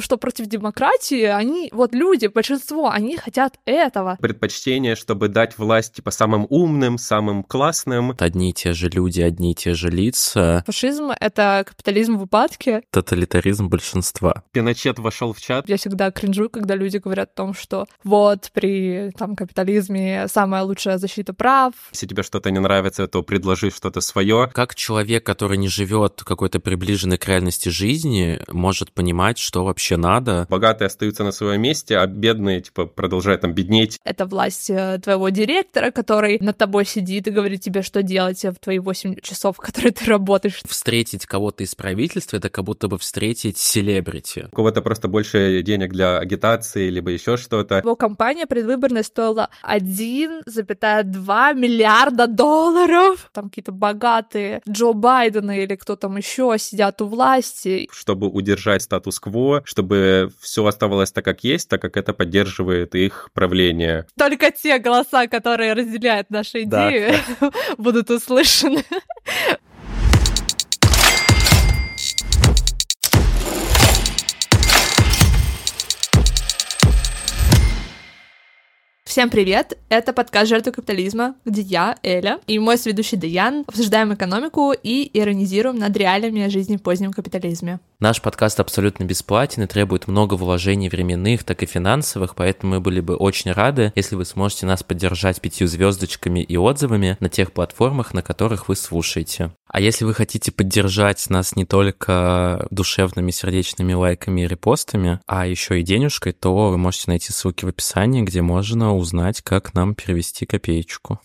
что против демократии, они, вот люди, большинство, они хотят этого. Предпочтение, чтобы дать власть типа самым умным, самым классным. Одни и те же люди, одни и те же лица. Фашизм — это капитализм в упадке. Тоталитаризм большинства. Пиночет вошел в чат. Я всегда кринжу, когда люди говорят о том, что вот при там капитализме самая лучшая защита прав. Если тебе что-то не нравится, то предложи что-то свое. Как человек, который не живет какой-то приближенной к реальности жизни, может понимать, что вообще надо? Богатые остаются на своем месте, а бедные, типа, продолжают там беднеть. Это власть э, твоего директора, который над тобой сидит и говорит тебе, что делать в твои 8 часов, в которые ты работаешь. Встретить кого-то из правительства — это как будто бы встретить селебрити. У кого-то просто больше денег для агитации, либо еще что-то. Его компания предвыборная стоила 1,2 миллиарда долларов. Там какие-то богатые Джо Байдена или кто там еще сидят у власти. Чтобы удержать статус-кво, чтобы все оставалось так, как есть, так как это поддерживает их правление. Только те голоса, которые разделяют наши идеи, да. будут услышаны. Всем привет! Это подкаст «Жертвы капитализма», где я, Эля, и мой сведущий Даян обсуждаем экономику и иронизируем над реалиями жизни в позднем капитализме. Наш подкаст абсолютно бесплатен и требует много вложений временных, так и финансовых, поэтому мы были бы очень рады, если вы сможете нас поддержать пятью звездочками и отзывами на тех платформах, на которых вы слушаете. А если вы хотите поддержать нас не только душевными сердечными лайками и репостами, а еще и денежкой, то вы можете найти ссылки в описании, где можно узнать, как нам перевести копеечку.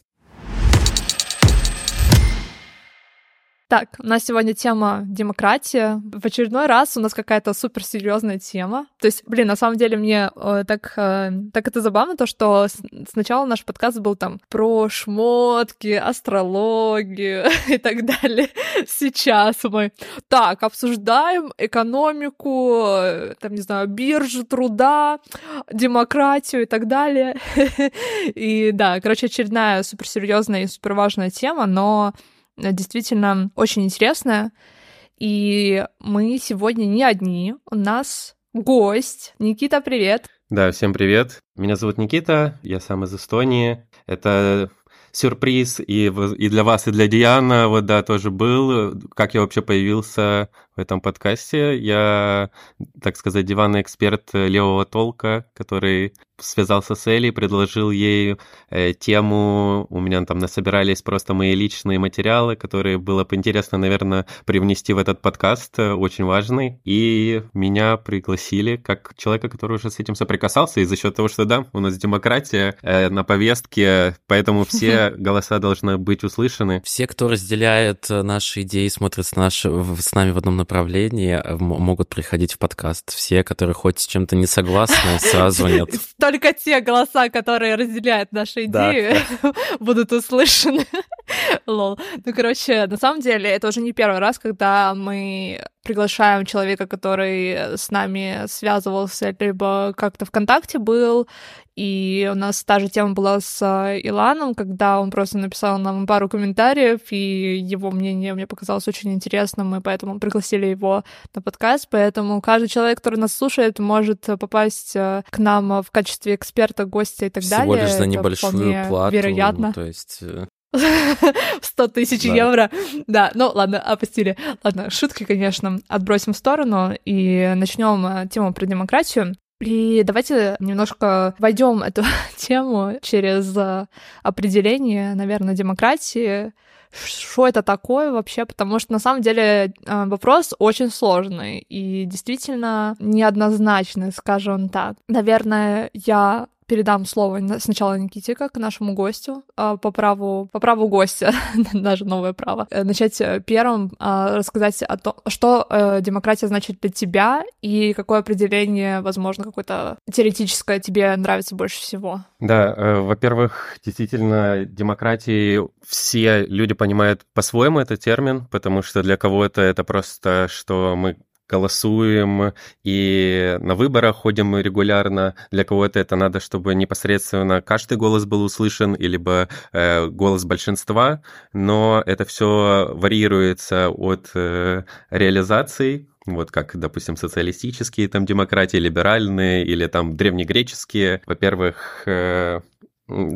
Так, у нас сегодня тема демократия. В очередной раз у нас какая-то суперсерьезная тема. То есть, блин, на самом деле мне э, так, э, так это забавно, то, что с, сначала наш подкаст был там про шмотки, астрологию и так далее. Сейчас мы так обсуждаем экономику, э, там, не знаю, биржу труда, демократию и так далее. И да, короче, очередная суперсерьезная и суперважная тема, но действительно очень интересная. И мы сегодня не одни. У нас гость. Никита, привет. Да, всем привет. Меня зовут Никита, я сам из Эстонии. Это сюрприз и, и для вас, и для Диана, вот да, тоже был, как я вообще появился в этом подкасте. Я, так сказать, диванный эксперт левого толка, который связался с Элей, предложил ей э, тему, у меня там насобирались просто мои личные материалы, которые было бы интересно, наверное, привнести в этот подкаст, э, очень важный, и меня пригласили как человека, который уже с этим соприкасался, и за счет того, что да, у нас демократия э, на повестке, поэтому все голоса должны быть услышаны. Все, кто разделяет э, наши идеи, смотрит с, наш, с нами в одном направлении, э, могут приходить в подкаст. Все, которые хоть с чем-то не согласны, сразу нет. Только те голоса, которые разделяют наши идеи, будут услышаны. Лол. Ну, короче, на самом деле, это уже не первый раз, когда мы приглашаем человека, который с нами связывался, либо как-то ВКонтакте был, и у нас та же тема была с э, Иланом, когда он просто написал нам пару комментариев, и его мнение мне показалось очень интересным, и поэтому пригласили его на подкаст. Поэтому каждый человек, который нас слушает, может попасть э, к нам в качестве эксперта, гостя и так Всего далее. Всего лишь за небольшую плату. Вероятно. То есть 100 тысяч да. евро. Да, ну ладно, опустили. Ладно, шутки, конечно, отбросим в сторону и начнем э, тему про демократию. И давайте немножко войдем эту тему через э, определение, наверное, демократии. Что это такое вообще? Потому что на самом деле э, вопрос очень сложный и действительно неоднозначный, скажем так. Наверное, я передам слово сначала Никите, как нашему гостю, а, по праву, по праву гостя, даже новое право, э, начать э, первым а, рассказать о том, что э, демократия значит для тебя и какое определение, возможно, какое-то теоретическое тебе нравится больше всего. Да, во-первых, действительно, демократии все люди понимают по-своему этот термин, потому что для кого-то это просто, что мы голосуем и на выборах ходим регулярно. Для кого-то это надо, чтобы непосредственно каждый голос был услышан, либо э, голос большинства, но это все варьируется от э, реализаций вот как, допустим, социалистические там демократии, либеральные или там древнегреческие. Во-первых, э,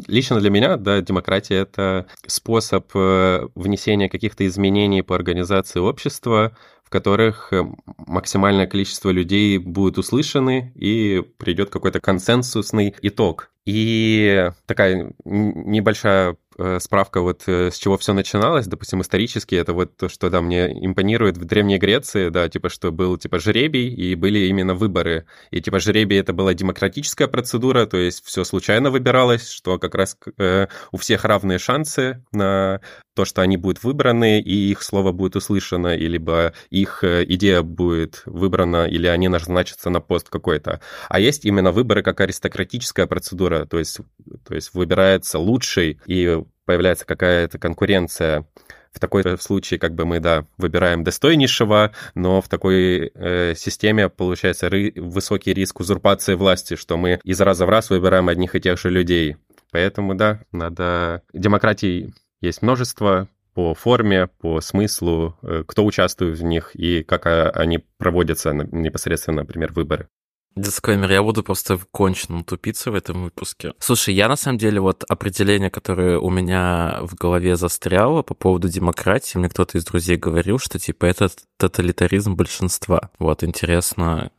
Лично для меня, да, демократия — это способ э, внесения каких-то изменений по организации общества, которых э, максимальное количество людей будет услышаны и придет какой-то консенсусный итог. И такая небольшая Э, справка вот э, с чего все начиналось, допустим, исторически, это вот то, что, да, мне импонирует в Древней Греции, да, типа, что был, типа, жребий, и были именно выборы. И, типа, жребий это была демократическая процедура, то есть все случайно выбиралось, что как раз э, у всех равные шансы на то, что они будут выбраны, и их слово будет услышано, и либо их э, идея будет выбрана, или они назначатся на пост какой-то. А есть именно выборы как аристократическая процедура, то есть, то есть выбирается лучший, и появляется какая-то конкуренция в такой случае как бы мы, да, выбираем достойнейшего, но в такой э, системе получается ры- высокий риск узурпации власти, что мы из раза в раз выбираем одних и тех же людей. Поэтому, да, надо... Демократии есть множество по форме, по смыслу, э, кто участвует в них и как а, они проводятся непосредственно, например, выборы. Дисклеймер, я буду просто конченным тупиться в этом выпуске. Слушай, я на самом деле вот определение, которое у меня в голове застряло по поводу демократии, мне кто-то из друзей говорил, что типа это тоталитаризм большинства. Вот интересно,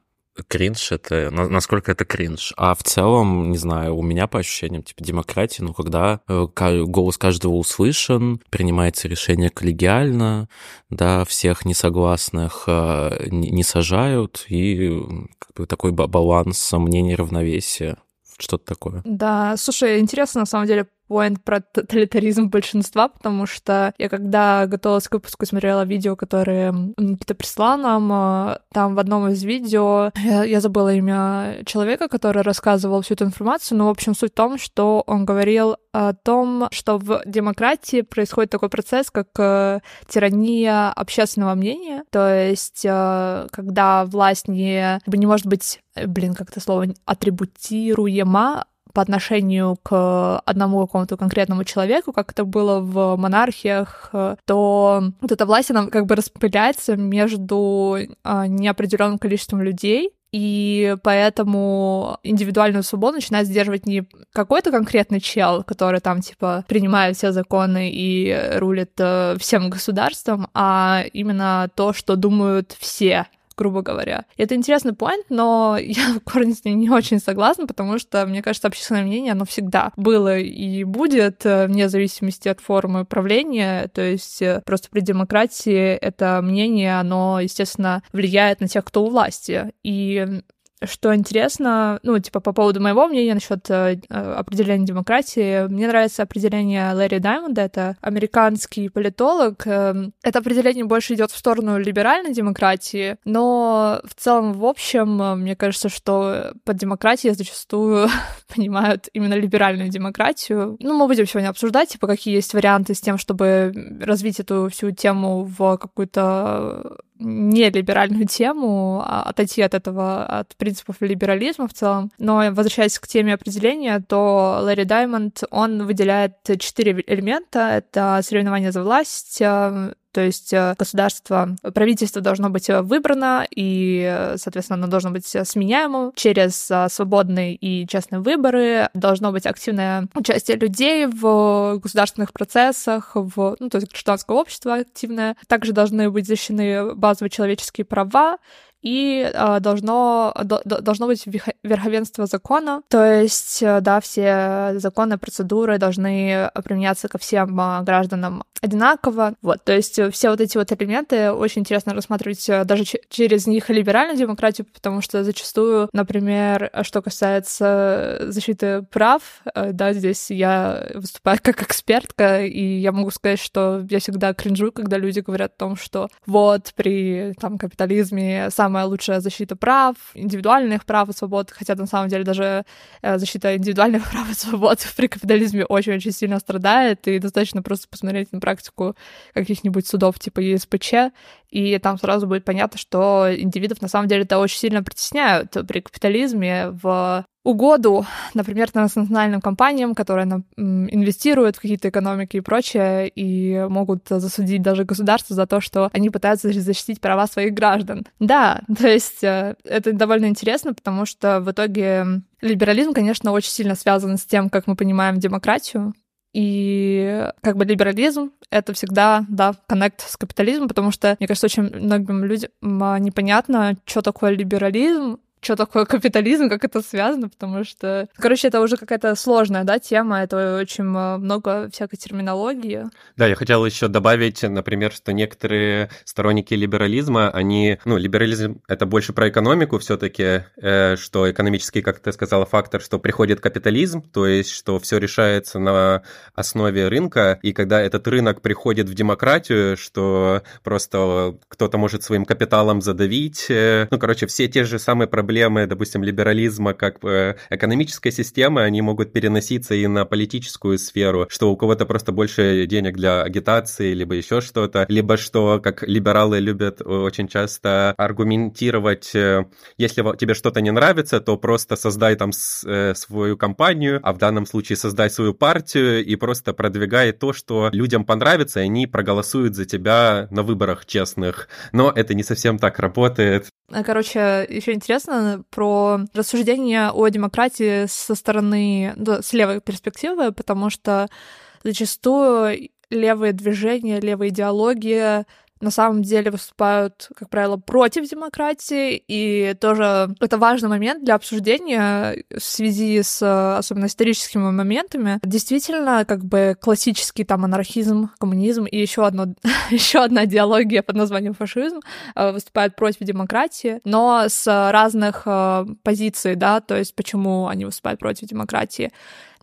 кринж это, насколько это кринж. А в целом, не знаю, у меня по ощущениям, типа, демократии, ну, когда э, голос каждого услышан, принимается решение коллегиально, да, всех несогласных э, не сажают, и как бы такой баланс мнений равновесия что-то такое. Да, слушай, интересно на самом деле поинт про тоталитаризм большинства, потому что я когда готовилась к выпуску, смотрела видео, которые Никита прислал нам, а, там в одном из видео, я, я забыла имя человека, который рассказывал всю эту информацию, но, в общем, суть в том, что он говорил о том, что в демократии происходит такой процесс, как э, тирания общественного мнения, то есть э, когда власть не, не может быть, э, блин, как это слово, атрибутируема по отношению к одному какому-то конкретному человеку, как это было в монархиях, то вот эта власть, она как бы распыляется между а, неопределенным количеством людей, и поэтому индивидуальную свободу начинает сдерживать не какой-то конкретный чел, который там, типа, принимает все законы и рулит э, всем государством, а именно то, что думают все грубо говоря. И это интересный point, но я в корне с ним не очень согласна, потому что, мне кажется, общественное мнение, оно всегда было и будет, э, вне зависимости от формы правления, то есть э, просто при демократии это мнение, оно, естественно, влияет на тех, кто у власти. И что интересно, ну, типа, по поводу моего мнения насчет э, определения демократии, мне нравится определение Лэри Даймонда, это американский политолог. Э, это определение больше идет в сторону либеральной демократии, но в целом, в общем, мне кажется, что под демократией зачастую понимают именно либеральную демократию. Ну, мы будем сегодня обсуждать, типа, какие есть варианты с тем, чтобы развить эту всю тему в какую-то не либеральную тему, а отойти от этого, от принципов либерализма в целом. Но возвращаясь к теме определения, то Лэри Даймонд, он выделяет четыре элемента. Это соревнование за власть, то есть э, государство, правительство должно быть э, выбрано, и, соответственно, оно должно быть сменяемым через э, свободные и честные выборы. Должно быть активное участие людей в государственных процессах, в, ну, то есть гражданское общество активное. Также должны быть защищены базовые человеческие права, и э, должно, до, должно быть верховенство закона, то есть, э, да, все законы, процедуры должны применяться ко всем э, гражданам одинаково, вот, то есть э, все вот эти вот элементы очень интересно рассматривать даже через них либеральную демократию, потому что зачастую, например, что касается защиты прав, да, здесь я выступаю как экспертка, и я могу сказать, что я всегда кринжу, когда люди говорят о том, что вот при там капитализме сам самая лучшая защита прав, индивидуальных прав и свобод, хотя на самом деле даже э, защита индивидуальных прав и свобод при капитализме очень-очень сильно страдает, и достаточно просто посмотреть на практику каких-нибудь судов типа ЕСПЧ, и там сразу будет понятно, что индивидов на самом деле это очень сильно притесняют при капитализме в угоду, например, транснациональным компаниям, которые инвестируют в какие-то экономики и прочее, и могут засудить даже государство за то, что они пытаются защитить права своих граждан. Да, то есть э, это довольно интересно, потому что в итоге либерализм, конечно, очень сильно связан с тем, как мы понимаем демократию, и как бы либерализм — это всегда, да, коннект с капитализмом, потому что, мне кажется, очень многим людям а, непонятно, что такое либерализм, что такое капитализм, как это связано, потому что, короче, это уже какая-то сложная, да, тема, это очень э, много всякой терминологии. Да, я хотел еще добавить, например, что некоторые сторонники либерализма, они, ну, либерализм это больше про экономику все-таки, э, что экономический, как ты сказала, фактор, что приходит капитализм, то есть, что все решается на основе рынка, и когда этот рынок приходит в демократию, что просто кто-то может своим капиталом задавить, э, ну, короче, все те же самые проблемы проблемы, допустим, либерализма как э, экономической системы, они могут переноситься и на политическую сферу, что у кого-то просто больше денег для агитации, либо еще что-то, либо что, как либералы любят очень часто аргументировать, э, если тебе что-то не нравится, то просто создай там э, свою компанию, а в данном случае создай свою партию и просто продвигай то, что людям понравится, и они проголосуют за тебя на выборах честных. Но это не совсем так работает. Короче, еще интересно про рассуждение о демократии со стороны, да, с левой перспективы, потому что зачастую левые движения, левые идеологии на самом деле выступают, как правило, против демократии, и тоже это важный момент для обсуждения в связи с особенно историческими моментами. Действительно, как бы классический там анархизм, коммунизм и еще одно, еще одна идеология под названием фашизм э, выступают против демократии, но с разных э, позиций, да, то есть почему они выступают против демократии.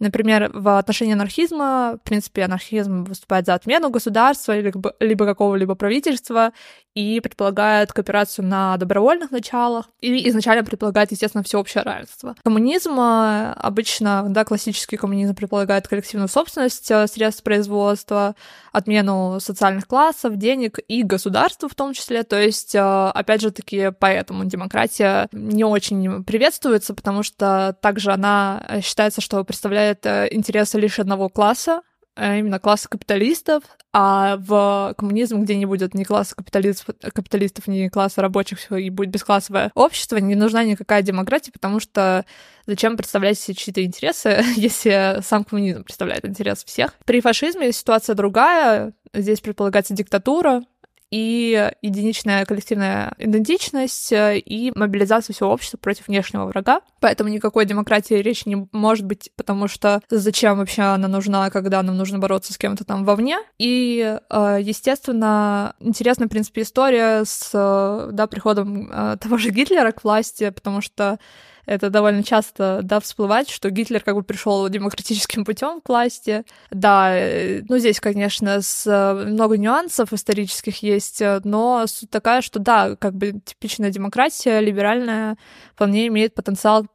Например, в отношении анархизма, в принципе, анархизм выступает за отмену государства либо, либо какого-либо правительства и предполагает кооперацию на добровольных началах и изначально предполагает, естественно, всеобщее равенство. Коммунизм э, обычно, да, классический коммунизм предполагает коллективную собственность э, средств производства, отмену социальных классов, денег и государства в том числе. То есть, э, опять же таки, поэтому демократия не очень приветствуется, потому что также она считается, что представляет интересы лишь одного класса, именно класса капиталистов, а в коммунизм, где не будет ни класса капиталистов, капиталистов ни класса рабочих, и будет бесклассовое общество, не нужна никакая демократия, потому что зачем представлять себе чьи-то интересы, если сам коммунизм представляет интерес всех. При фашизме ситуация другая, здесь предполагается диктатура, и единичная коллективная идентичность э, и мобилизация всего общества против внешнего врага. Поэтому никакой демократии речи не может быть, потому что зачем вообще она нужна, когда нам нужно бороться с кем-то там вовне. И, э, естественно, интересная, в принципе, история с э, да, приходом того же Гитлера к власти, потому что это довольно часто, да, всплывает, что Гитлер как бы пришел демократическим путем к власти. Да, э, ну здесь, конечно, с э, много нюансов исторических есть, э, но суть такая, что да, как бы типичная демократия, либеральная, вполне имеет потенциал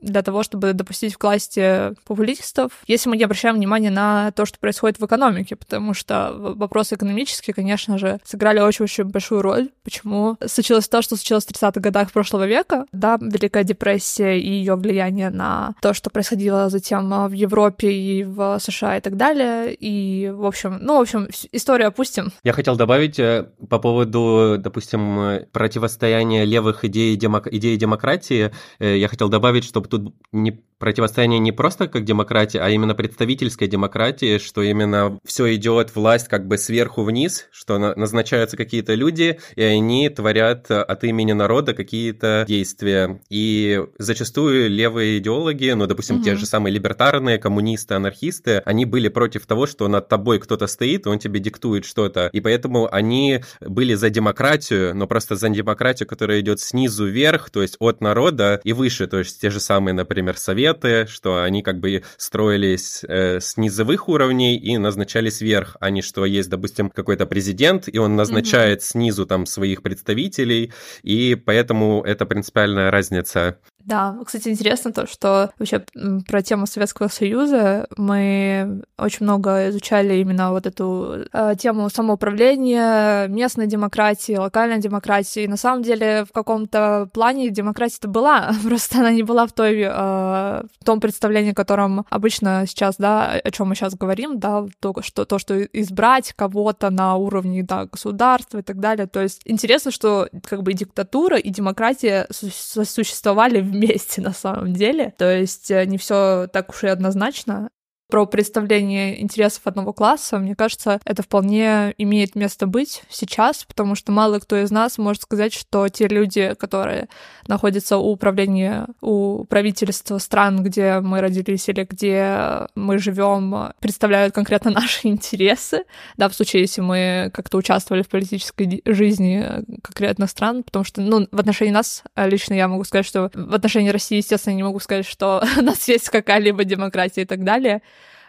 для того, чтобы допустить к власти популистов, если мы не обращаем внимание на то, что происходит в экономике, потому что вопросы экономические, конечно же, сыграли очень-очень большую роль. Почему случилось то, что случилось в 30-х годах прошлого века? Да, Великая депрессия и ее влияние на то, что происходило затем в Европе и в США и так далее. И, в общем, ну, в общем, историю опустим. Я хотел добавить э, по поводу, допустим, противостояния левых идей, демок... идеи демократии. Э, я хотел добавить, чтобы тут не противостояние не просто как демократия, а именно представительской демократии, что именно все идет власть как бы сверху вниз, что назначаются какие-то люди, и они творят от имени народа какие-то действия. И зачастую левые идеологи, ну, допустим, угу. те же самые либертарные, коммунисты, анархисты, они были против того, что над тобой кто-то стоит, он тебе диктует что-то. И поэтому они были за демократию, но просто за демократию, которая идет снизу вверх, то есть от народа и выше, то есть те же самые, например, советы, что они как бы строились э, с низовых уровней и назначались вверх, а не что есть, допустим, какой-то президент, и он назначает mm-hmm. снизу там своих представителей, и поэтому это принципиальная разница. Да, кстати, интересно то, что вообще про тему Советского Союза мы очень много изучали именно вот эту э, тему самоуправления, местной демократии, локальной демократии. И на самом деле в каком-то плане демократия-то была, просто она не была в той э, в том представлении, котором обычно сейчас, да, о чем мы сейчас говорим, да, то, что то, что избрать кого-то на уровне да, государства и так далее. То есть интересно, что как бы диктатура, и демократия существовали вместе на самом деле. То есть э, не все так уж и однозначно про представление интересов одного класса, мне кажется, это вполне имеет место быть сейчас, потому что мало кто из нас может сказать, что те люди, которые находятся у управления, у правительства стран, где мы родились или где мы живем, представляют конкретно наши интересы, да, в случае, если мы как-то участвовали в политической жизни конкретных стран, потому что, ну, в отношении нас лично я могу сказать, что в отношении России, естественно, не могу сказать, что у нас есть какая-либо демократия и так далее,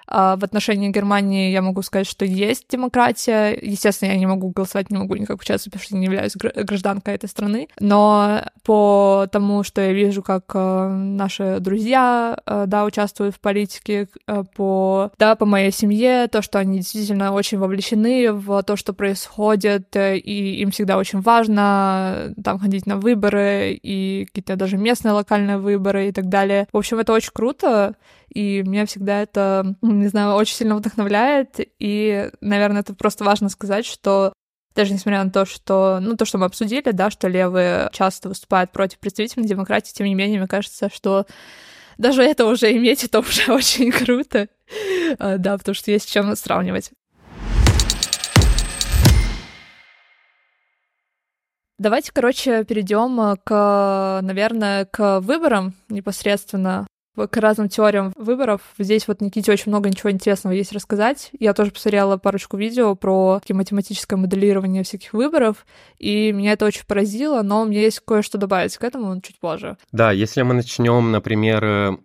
в отношении Германии я могу сказать, что есть демократия. Естественно, я не могу голосовать, не могу никак участвовать, потому что не являюсь гражданкой этой страны. Но по тому, что я вижу, как э, наши друзья, э, да, участвуют в политике, э, по, да, по моей семье, то, что они действительно очень вовлечены в то, что происходит, и им всегда очень важно там ходить на выборы, и какие-то даже местные локальные выборы и так далее. В общем, это очень круто, и меня всегда это, не знаю, очень сильно вдохновляет, и, наверное, это просто важно сказать, что даже несмотря на то, что, ну, то, что мы обсудили, да, что левые часто выступают против представительной демократии, тем не менее, мне кажется, что даже это уже иметь, это уже очень круто, а, да, потому что есть с чем сравнивать. Давайте, короче, перейдем к, наверное, к выборам непосредственно к разным теориям выборов. Здесь вот Никите очень много ничего интересного есть рассказать. Я тоже посмотрела парочку видео про математическое моделирование всяких выборов, и меня это очень поразило, но у меня есть кое-что добавить к этому чуть позже. Да, если мы начнем, например,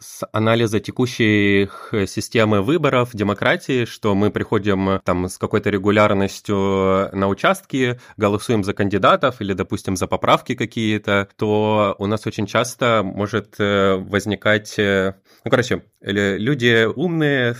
с анализа текущих э, системы выборов, демократии, что мы приходим э, там с какой-то регулярностью на участки, голосуем за кандидатов или, допустим, за поправки какие-то, то у нас очень часто может э, возникать... Ну, короче, люди умные,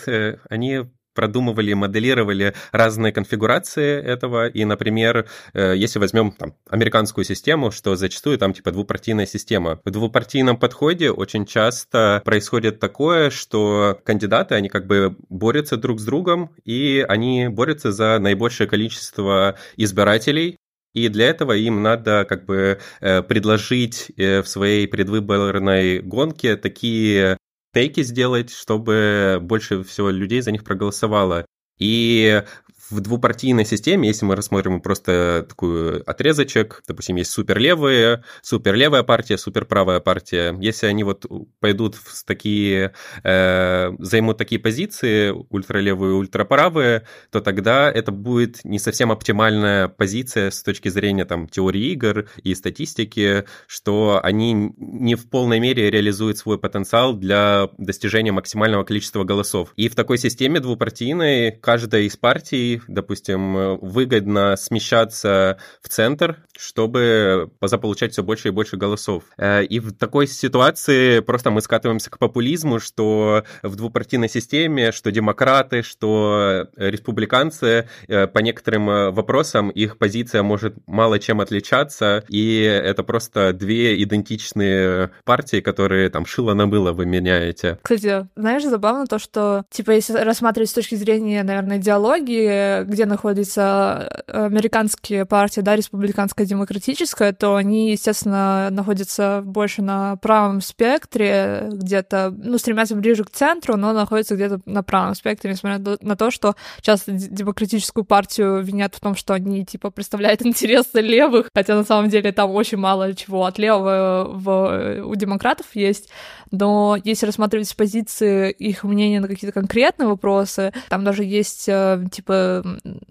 они продумывали, моделировали разные конфигурации этого. И, например, э, если возьмем там, американскую систему, что зачастую там типа двупартийная система. В двупартийном подходе очень часто происходит такое, что кандидаты, они как бы борются друг с другом, и они борются за наибольшее количество избирателей, и для этого им надо как бы э, предложить э, в своей предвыборной гонке такие тейки сделать, чтобы больше всего людей за них проголосовало. И в двупартийной системе, если мы рассмотрим просто такой отрезочек, допустим, есть суперлевые, суперлевая партия, суперправая партия, если они вот пойдут в такие, э, займут такие позиции, ультралевые, ультраправые, то тогда это будет не совсем оптимальная позиция с точки зрения там теории игр и статистики, что они не в полной мере реализуют свой потенциал для достижения максимального количества голосов. И в такой системе двупартийной каждая из партий допустим, э, выгодно смещаться в центр, чтобы заполучать все больше и больше голосов. Э, и в такой ситуации просто мы скатываемся к популизму, что в двупартийной системе, что демократы, что республиканцы э, по некоторым вопросам их позиция может мало чем отличаться, и это просто две идентичные партии, которые там шило на было вы меняете. Кстати, знаешь, забавно то, что, типа, если рассматривать с точки зрения, наверное, идеологии, где находится э, американские партии, да, республиканская, демократическая, то они, естественно, находятся больше на правом спектре, где-то, ну, стремятся ближе к центру, но находятся где-то на правом спектре, несмотря на то, что часто демократическую партию винят в том, что они, типа, представляют интересы левых, хотя на самом деле там очень мало чего от левого в, у демократов есть, но если рассматривать с позиции их мнения на какие-то конкретные вопросы, там даже есть, э, типа,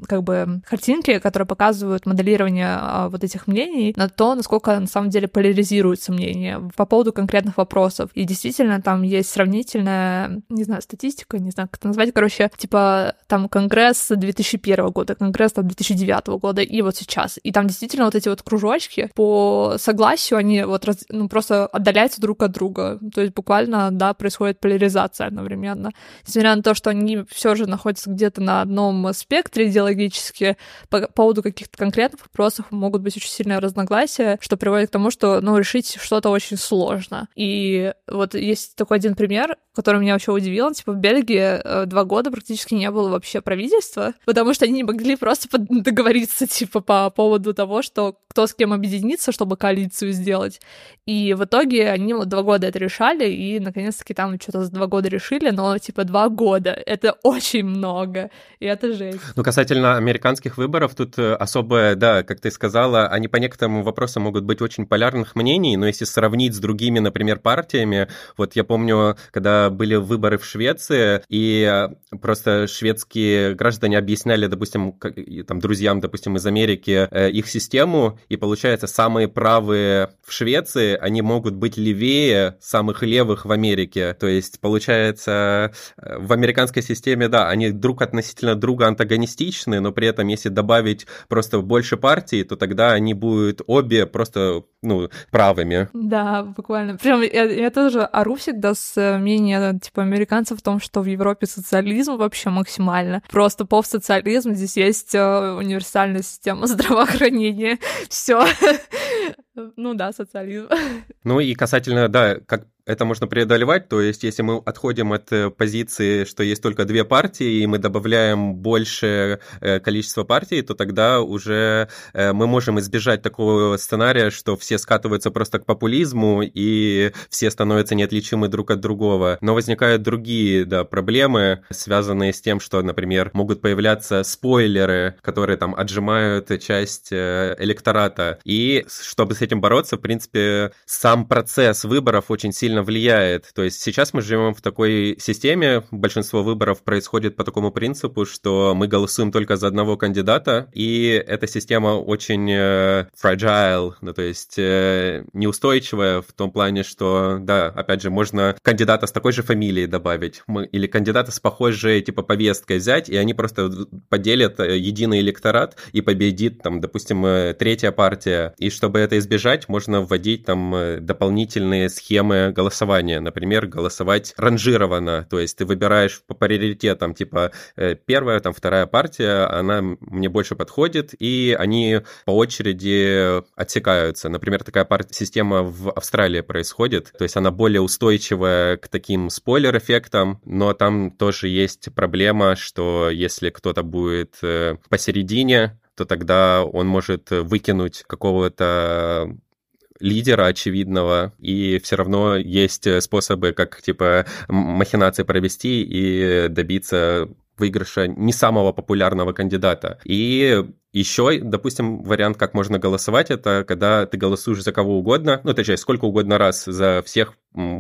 как бы картинки, которые показывают моделирование а, вот этих мнений на то, насколько на самом деле поляризируется мнение по поводу конкретных вопросов. И действительно там есть сравнительная, не знаю, статистика, не знаю, как это назвать, короче, типа там Конгресс 2001 года, Конгресс там 2009 года и вот сейчас. И там действительно вот эти вот кружочки по согласию, они вот раз, ну, просто отдаляются друг от друга. То есть буквально, да, происходит поляризация одновременно. Несмотря на то, что они все же находятся где-то на одном спектре идеологически, по поводу каких-то конкретных вопросов могут быть очень сильные разногласия, что приводит к тому, что, ну, решить что-то очень сложно. И вот есть такой один пример, который меня вообще удивил. Типа в Бельгии э, два года практически не было вообще правительства, потому что они не могли просто договориться, типа, по поводу того, что кто с кем объединится, чтобы коалицию сделать. И в итоге они вот два года это решали, и наконец-таки там что-то за два года решили, но типа два года — это очень много, и это жесть. Ну, касательно американских выборов, тут э, особое, да, как ты сказала, они по некоторым вопросам могут быть очень полярных мнений, но если сравнить с другими, например, партиями, вот я помню, когда были выборы в Швеции, и э, просто шведские граждане объясняли, допустим, там, друзьям, допустим, из Америки э, их систему, и получается, самые правые в Швеции, они могут быть левее самых левых в Америке. То есть, получается, э, в американской системе, да, они друг относительно друга антагонистичны, но при этом, если добавить просто больше партий, то тогда они будут обе просто, ну, правыми. Да, буквально. Прям я, я тоже ору всегда с э, мнения, типа, американцев в том, что в Европе социализм вообще максимально. Просто постсоциализм, здесь есть э, универсальная система здравоохранения. Все. Ну да, социализм. Ну и касательно, да, как это можно преодолевать, то есть если мы отходим от э, позиции, что есть только две партии, и мы добавляем большее э, количество партий, то тогда уже э, мы можем избежать такого сценария, что все скатываются просто к популизму, и все становятся неотличимы друг от другого. Но возникают другие да, проблемы, связанные с тем, что, например, могут появляться спойлеры, которые там отжимают часть электората. И чтобы с этим бороться, в принципе, сам процесс выборов очень сильно влияет. То есть сейчас мы живем в такой системе, большинство выборов происходит по такому принципу, что мы голосуем только за одного кандидата, и эта система очень э, fragile, ну, то есть э, неустойчивая в том плане, что, да, опять же, можно кандидата с такой же фамилией добавить, или кандидата с похожей, типа, повесткой взять, и они просто поделят э, единый электорат, и победит, там, допустим, третья партия. И чтобы это избежать, можно вводить там э, дополнительные схемы голосования. Например, голосовать ранжированно, то есть ты выбираешь по приоритетам, типа э, первая, там вторая партия, она мне больше подходит, и они по очереди отсекаются. Например, такая пар- система в Австралии происходит, то есть она более устойчивая к таким спойлер-эффектам, но там тоже есть проблема, что если кто-то будет э, посередине, то тогда он может выкинуть какого-то лидера очевидного, и все равно есть э, способы, как, типа, махинации провести и добиться выигрыша не самого популярного кандидата. И еще, допустим, вариант, как можно голосовать, это когда ты голосуешь за кого угодно, ну, точнее, сколько угодно раз за всех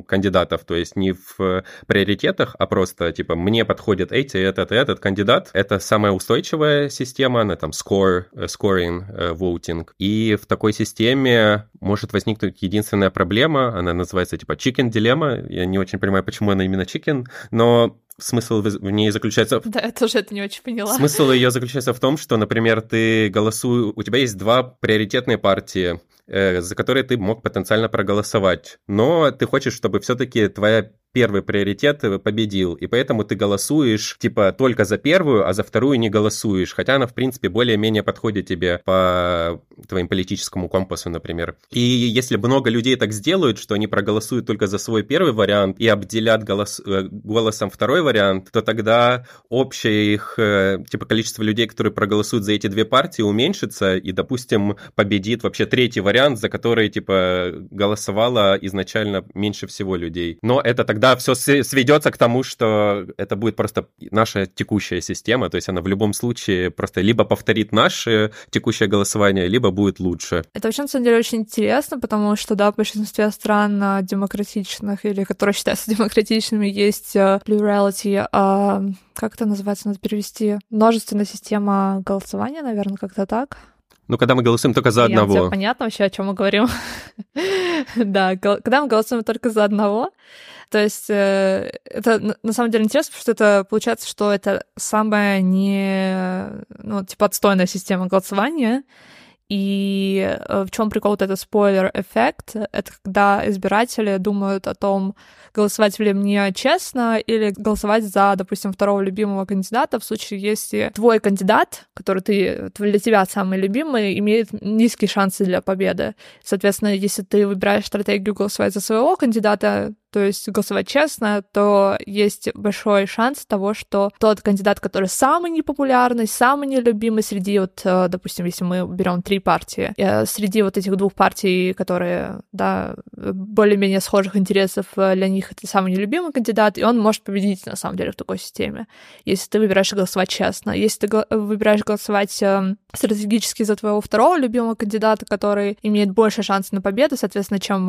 кандидатов, то есть не в приоритетах, а просто, типа, мне подходит эти, этот и этот кандидат. Это самая устойчивая система, она там score, э, scoring, э, voting. И в такой системе может возникнуть единственная проблема, она называется, типа, chicken dilemma. Я не очень понимаю, почему она именно chicken, но смысл в ней заключается... Да, я тоже это не очень поняла. Смысл ее заключается в том, что, например, ты голосуешь... У тебя есть два приоритетные партии, за которые ты мог потенциально проголосовать. Но ты хочешь, чтобы все-таки твоя первый приоритет победил, и поэтому ты голосуешь, типа, только за первую, а за вторую не голосуешь, хотя она, в принципе, более-менее подходит тебе по твоим политическому компасу, например. И если много людей так сделают, что они проголосуют только за свой первый вариант и обделят голос, э, голосом второй вариант, то тогда общее их, э, типа, количество людей, которые проголосуют за эти две партии, уменьшится, и, допустим, победит вообще третий вариант, за который, типа, голосовало изначально меньше всего людей. Но это тогда все сведется к тому, что это будет просто наша текущая система, то есть она в любом случае просто либо повторит наше текущее голосование, либо будет лучше. Это вообще, на самом деле, очень интересно, потому что, да, в большинстве стран а, демократичных или которые считаются демократичными, есть э, plurality, а, как это называется, надо перевести, множественная система голосования, наверное, как-то так. Ну, когда мы голосуем только за одного. Тебе понятно вообще, о чем мы говорим? да, когда мы голосуем только за одного, то есть э, это на самом деле интересно, потому что это получается, что это самая не, ну, типа отстойная система голосования, и э, в чем прикол вот этот спойлер-эффект? Это когда избиратели думают о том, голосовать ли мне честно или голосовать за, допустим, второго любимого кандидата в случае, если твой кандидат, который ты, для тебя самый любимый, имеет низкие шансы для победы. Соответственно, если ты выбираешь стратегию голосовать за своего кандидата, то есть голосовать честно, то есть большой шанс того, что тот кандидат, который самый непопулярный, самый нелюбимый среди вот, э, допустим, если мы берем три партии, э, среди вот этих двух партий, которые, да, более-менее схожих интересов э, для них, это самый нелюбимый кандидат, и он может победить, на самом деле, в такой системе, если ты выбираешь голосовать честно. Если ты выбираешь голосовать стратегически за твоего второго любимого кандидата, который имеет больше шансов на победу, соответственно, чем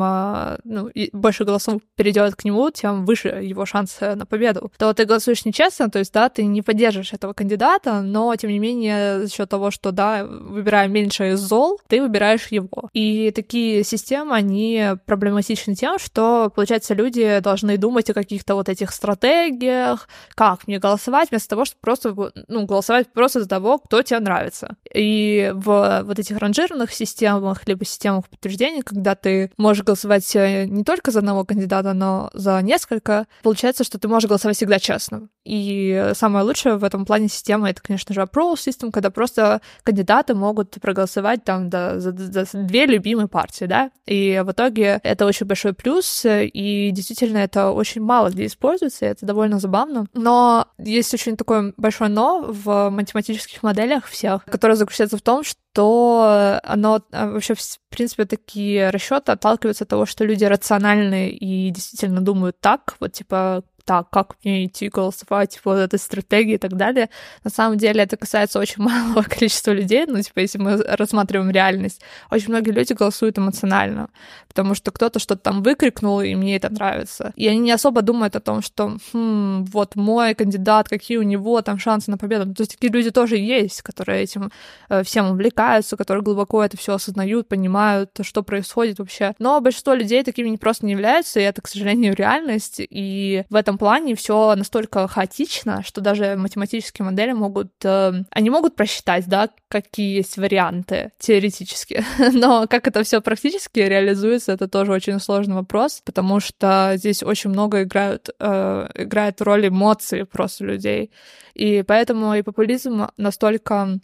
ну, больше голосов перед перейдет к нему, тем выше его шанс на победу. То ты голосуешь нечестно, то есть, да, ты не поддерживаешь этого кандидата, но, тем не менее, за счет того, что, да, выбирая меньше из зол, ты выбираешь его. И такие системы, они проблематичны тем, что, получается, люди должны думать о каких-то вот этих стратегиях, как мне голосовать, вместо того, чтобы просто, ну, голосовать просто за того, кто тебе нравится. И в вот этих ранжированных системах, либо системах подтверждения, когда ты можешь голосовать э, не только за одного кандидата, но за несколько, получается, что ты можешь голосовать всегда честно. И самое лучшее в этом плане системы — это, конечно же, approval system, когда просто кандидаты могут проголосовать там да, за, за две любимые партии, да, и в итоге это очень большой плюс, и действительно это очень мало где используется, и это довольно забавно. Но есть очень такое большое но в математических моделях всех, которое заключается в том, что то оно а, вообще, в принципе, такие расчеты отталкиваются от того, что люди рациональные и действительно думают так, вот типа так, как мне идти голосовать, вот этой стратегии и так далее. На самом деле это касается очень малого количества людей, ну, типа, если мы рассматриваем реальность. Очень многие люди голосуют эмоционально, потому что кто-то что-то там выкрикнул, и мне это нравится. И они не особо думают о том, что, хм, вот мой кандидат, какие у него там шансы на победу. Ну, то есть такие люди тоже есть, которые этим э, всем увлекаются, которые глубоко это все осознают, понимают, что происходит вообще. Но большинство людей такими просто не являются, и это, к сожалению, реальность. И в этом плане все настолько хаотично, что даже математические модели могут... Э, они могут просчитать, да, какие есть варианты теоретически, но как это все практически реализуется, это тоже очень сложный вопрос, потому что здесь очень много играют, э, играет роль эмоции просто людей. И поэтому и популизм настолько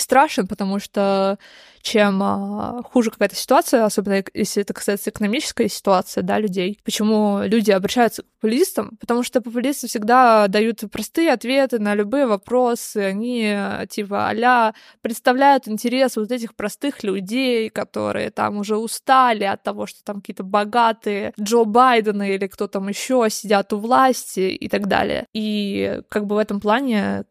страшен, потому что чем а, хуже какая-то ситуация, особенно если это касается экономической ситуации, да, людей. Почему люди обращаются к популистам? Потому что популисты всегда дают простые ответы на любые вопросы. Они, типа, а представляют интерес вот этих простых людей, которые там уже устали от того, что там какие-то богатые Джо Байдены или кто там еще сидят у власти и так далее. И как бы в этом плане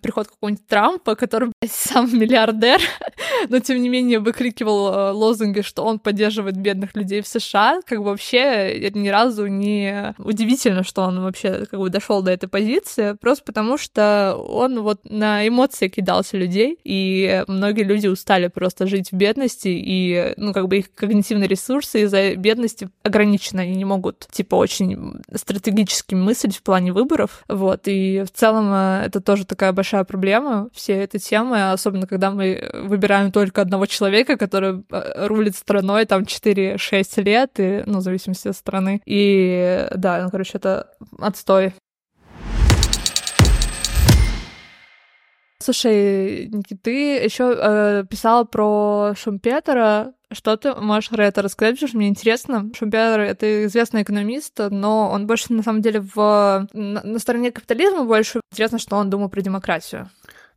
приход какого-нибудь Трампа, который, блядь, сам миллиардер, но тем не менее выкрикивал э, лозунги, что он поддерживает бедных людей в США, как бы вообще ни разу не удивительно, что он вообще как бы дошел до этой позиции, просто потому что он вот на эмоции кидался людей, и многие люди устали просто жить в бедности, и, ну, как бы их когнитивные ресурсы из-за бедности ограничены, они не могут, типа, очень стратегически мыслить в плане выборов, вот, и в целом э, это тоже такая большая проблема, все этой темы, особенно когда мы выбираем только одного человека, который э, рулит страной там 4-6 лет, и, ну, в зависимости от страны. И да, ну, короче, это отстой. Слушай, Никита, ты еще э, писала про Шумпетера. Что ты можешь про это рассказать? Потому что мне интересно. Шумпетер — это известный экономист, но он больше, на самом деле, в... на стороне капитализма больше интересно, что он думал про демократию.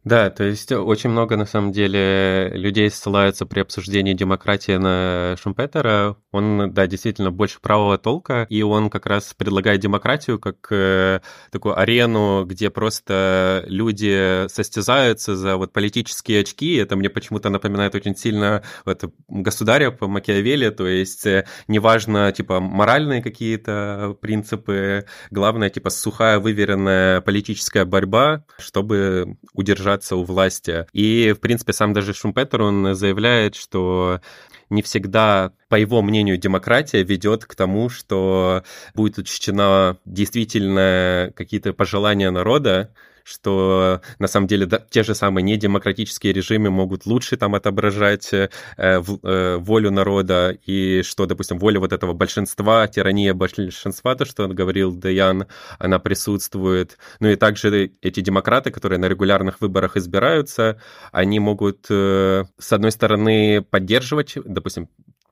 Да, то есть очень много, на самом деле, людей ссылаются при обсуждении демократии на Шумпетера. Он, да, действительно больше правого толка, и он как раз предлагает демократию как э, такую арену, где просто люди состязаются за вот политические очки. Это мне почему-то напоминает очень сильно вот, государя по Макиавелли, то есть э, неважно, типа, моральные какие-то принципы, главное, типа, сухая, выверенная политическая борьба, чтобы удержать удержаться у власти. И, в принципе, сам даже Шумпетер, он заявляет, что не всегда, по его мнению, демократия ведет к тому, что будет учтена действительно какие-то пожелания народа, что на самом деле да, те же самые недемократические режимы могут лучше там отображать э, в, э, волю народа, и что, допустим, воля вот этого большинства, тирания большинства, то, что говорил Даян, она присутствует. Ну и также эти демократы, которые на регулярных выборах избираются, они могут, э, с одной стороны, поддерживать, допустим,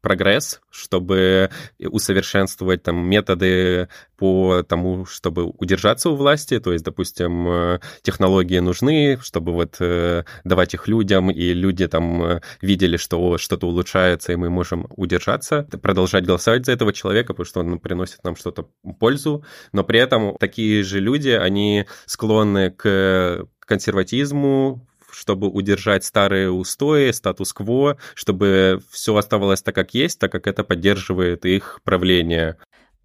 прогресс, чтобы усовершенствовать там методы по тому, чтобы удержаться у власти, то есть, допустим, э, технологии нужны, чтобы вот э, давать их людям, и люди там э, видели, что что-то улучшается, и мы можем удержаться, продолжать голосовать за этого человека, потому что он приносит нам что-то пользу, но при этом такие же люди, они склонны к консерватизму, чтобы удержать старые устои, статус-кво, чтобы все оставалось так, как есть, так как это поддерживает их правление.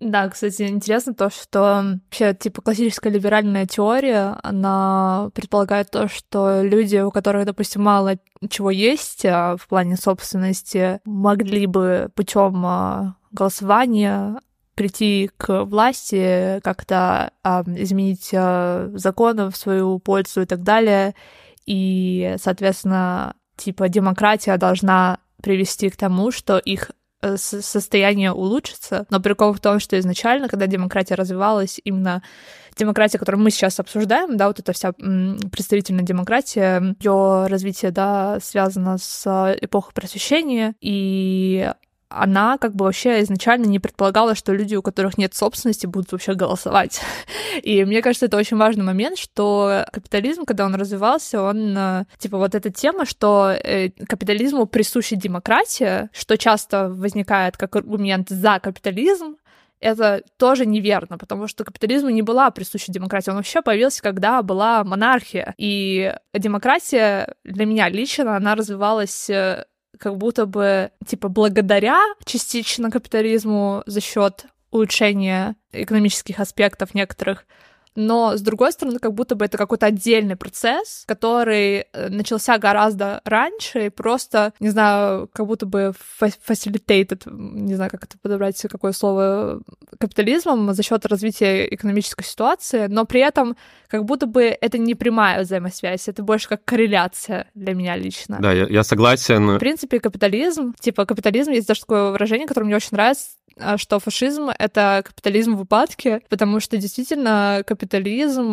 Да, кстати, интересно то, что вообще, типа, классическая либеральная теория, она предполагает то, что люди, у которых, допустим, мало чего есть а, в плане собственности, могли бы путем а, голосования прийти к власти, как-то а, изменить а, законы в свою пользу и так далее, и, соответственно, типа демократия должна привести к тому, что их э, состояние улучшится. Но прикол в том, что изначально, когда демократия развивалась, именно демократия, которую мы сейчас обсуждаем, да, вот эта вся представительная демократия, ее развитие, да, связано с эпохой просвещения, и она как бы вообще изначально не предполагала, что люди, у которых нет собственности, будут вообще голосовать. И мне кажется, это очень важный момент, что капитализм, когда он развивался, он, э, типа, вот эта тема, что э, капитализму присуща демократия, что часто возникает как аргумент за капитализм, это тоже неверно, потому что капитализму не была присуща демократия. Он вообще появился, когда была монархия. И демократия для меня лично, она развивалась э, как будто бы, типа, благодаря частично капитализму за счет улучшения экономических аспектов некоторых, но, с другой стороны, как будто бы это какой-то отдельный процесс, который э, начался гораздо раньше и просто, не знаю, как будто бы facilitated, не знаю, как это подобрать, какое слово, капитализмом за счет развития экономической ситуации, но при этом как будто бы это не прямая взаимосвязь, это больше как корреляция для меня лично. Да, я, я согласен. В принципе, капитализм, типа капитализм, есть даже такое выражение, которое мне очень нравится, а, что фашизм — это капитализм в упадке, потому что действительно капитализм,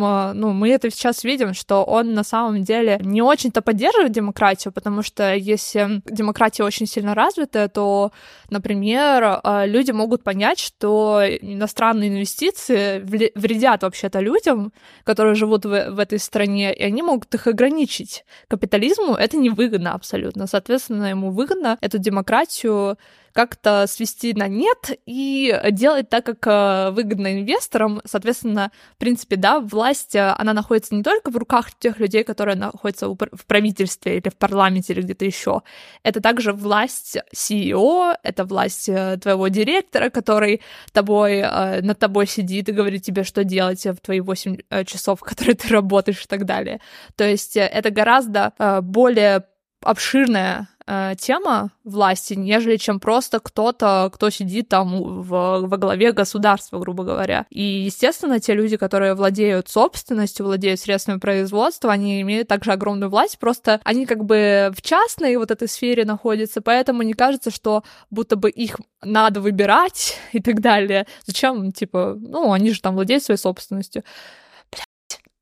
а, ну, мы это сейчас видим, что он на самом деле не очень-то поддерживает демократию, потому что если демократия очень сильно развитая, то, например, а, люди могут понять, что иностранные инвестиции вредят вообще-то людям, которые живут в, в этой стране, и они могут их ограничить. Капитализму это невыгодно абсолютно. Соответственно, ему выгодно эту демократию как-то свести на нет и делать так, как э, выгодно инвесторам. Соответственно, в принципе, да, власть, э, она находится не только в руках тех людей, которые находятся в правительстве или в парламенте или где-то еще. Это также власть CEO, это власть э, твоего директора, который тобой, над тобой сидит и говорит тебе, что делать в твои 8 часов, которые ты работаешь и так далее. То есть это гораздо более обширная э, тема власти, нежели чем просто кто-то, кто сидит там в, во главе государства, грубо говоря. И, естественно, те люди, которые владеют собственностью, владеют средствами производства, они имеют также огромную власть, просто они как бы в частной вот этой сфере находятся, поэтому не кажется, что будто бы их надо выбирать и так далее. Зачем, типа, ну, они же там владеют своей собственностью.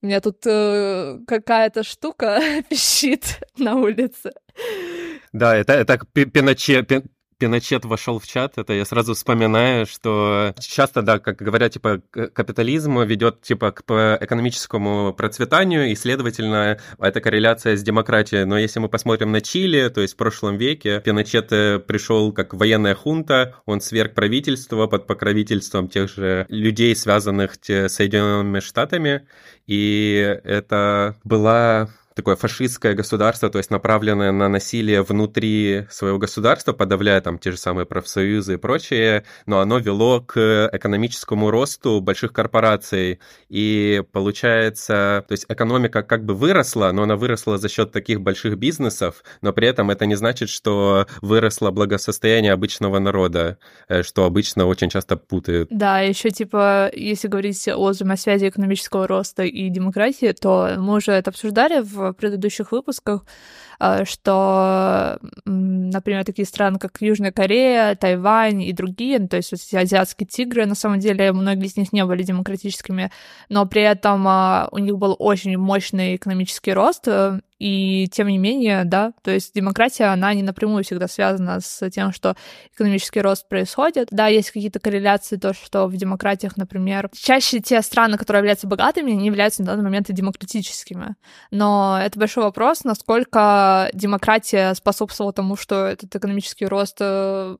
У меня тут э, какая-то штука пищит на улице. Да, это, это Пиночет, Пиночет вошел в чат, это я сразу вспоминаю, что часто, да, как говорят, типа, капитализм ведет, типа, к экономическому процветанию, и, следовательно, это корреляция с демократией. Но если мы посмотрим на Чили, то есть в прошлом веке, Пиночет э, пришел как военная хунта, он сверг правительство под покровительством тех же людей, связанных с Соединенными Штатами, и это была такое фашистское государство, то есть направленное на насилие внутри своего государства, подавляя там те же самые профсоюзы и прочее, но оно вело к экономическому росту больших корпораций. И получается, то есть экономика как бы выросла, но она выросла за счет таких больших бизнесов, но при этом это не значит, что выросло благосостояние обычного народа, э, что обычно очень часто путают. Да, еще типа, если говорить о взаимосвязи экономического роста и демократии, то мы уже это обсуждали в предыдущих выпусках, э, что, например, такие страны, как Южная Корея, Тайвань и другие, ну, то есть вот эти азиатские тигры, на самом деле, многие из них не были демократическими, но при этом а, у них был очень мощный экономический рост, э, и тем не менее, да, то есть демократия, она не напрямую всегда связана с тем, что экономический рост происходит. Да, есть какие-то корреляции, то, что в демократиях, например, чаще те страны, которые являются богатыми, не являются на данный момент и демократическими. Но это большой вопрос, насколько демократия способствовала тому, что этот экономический рост э,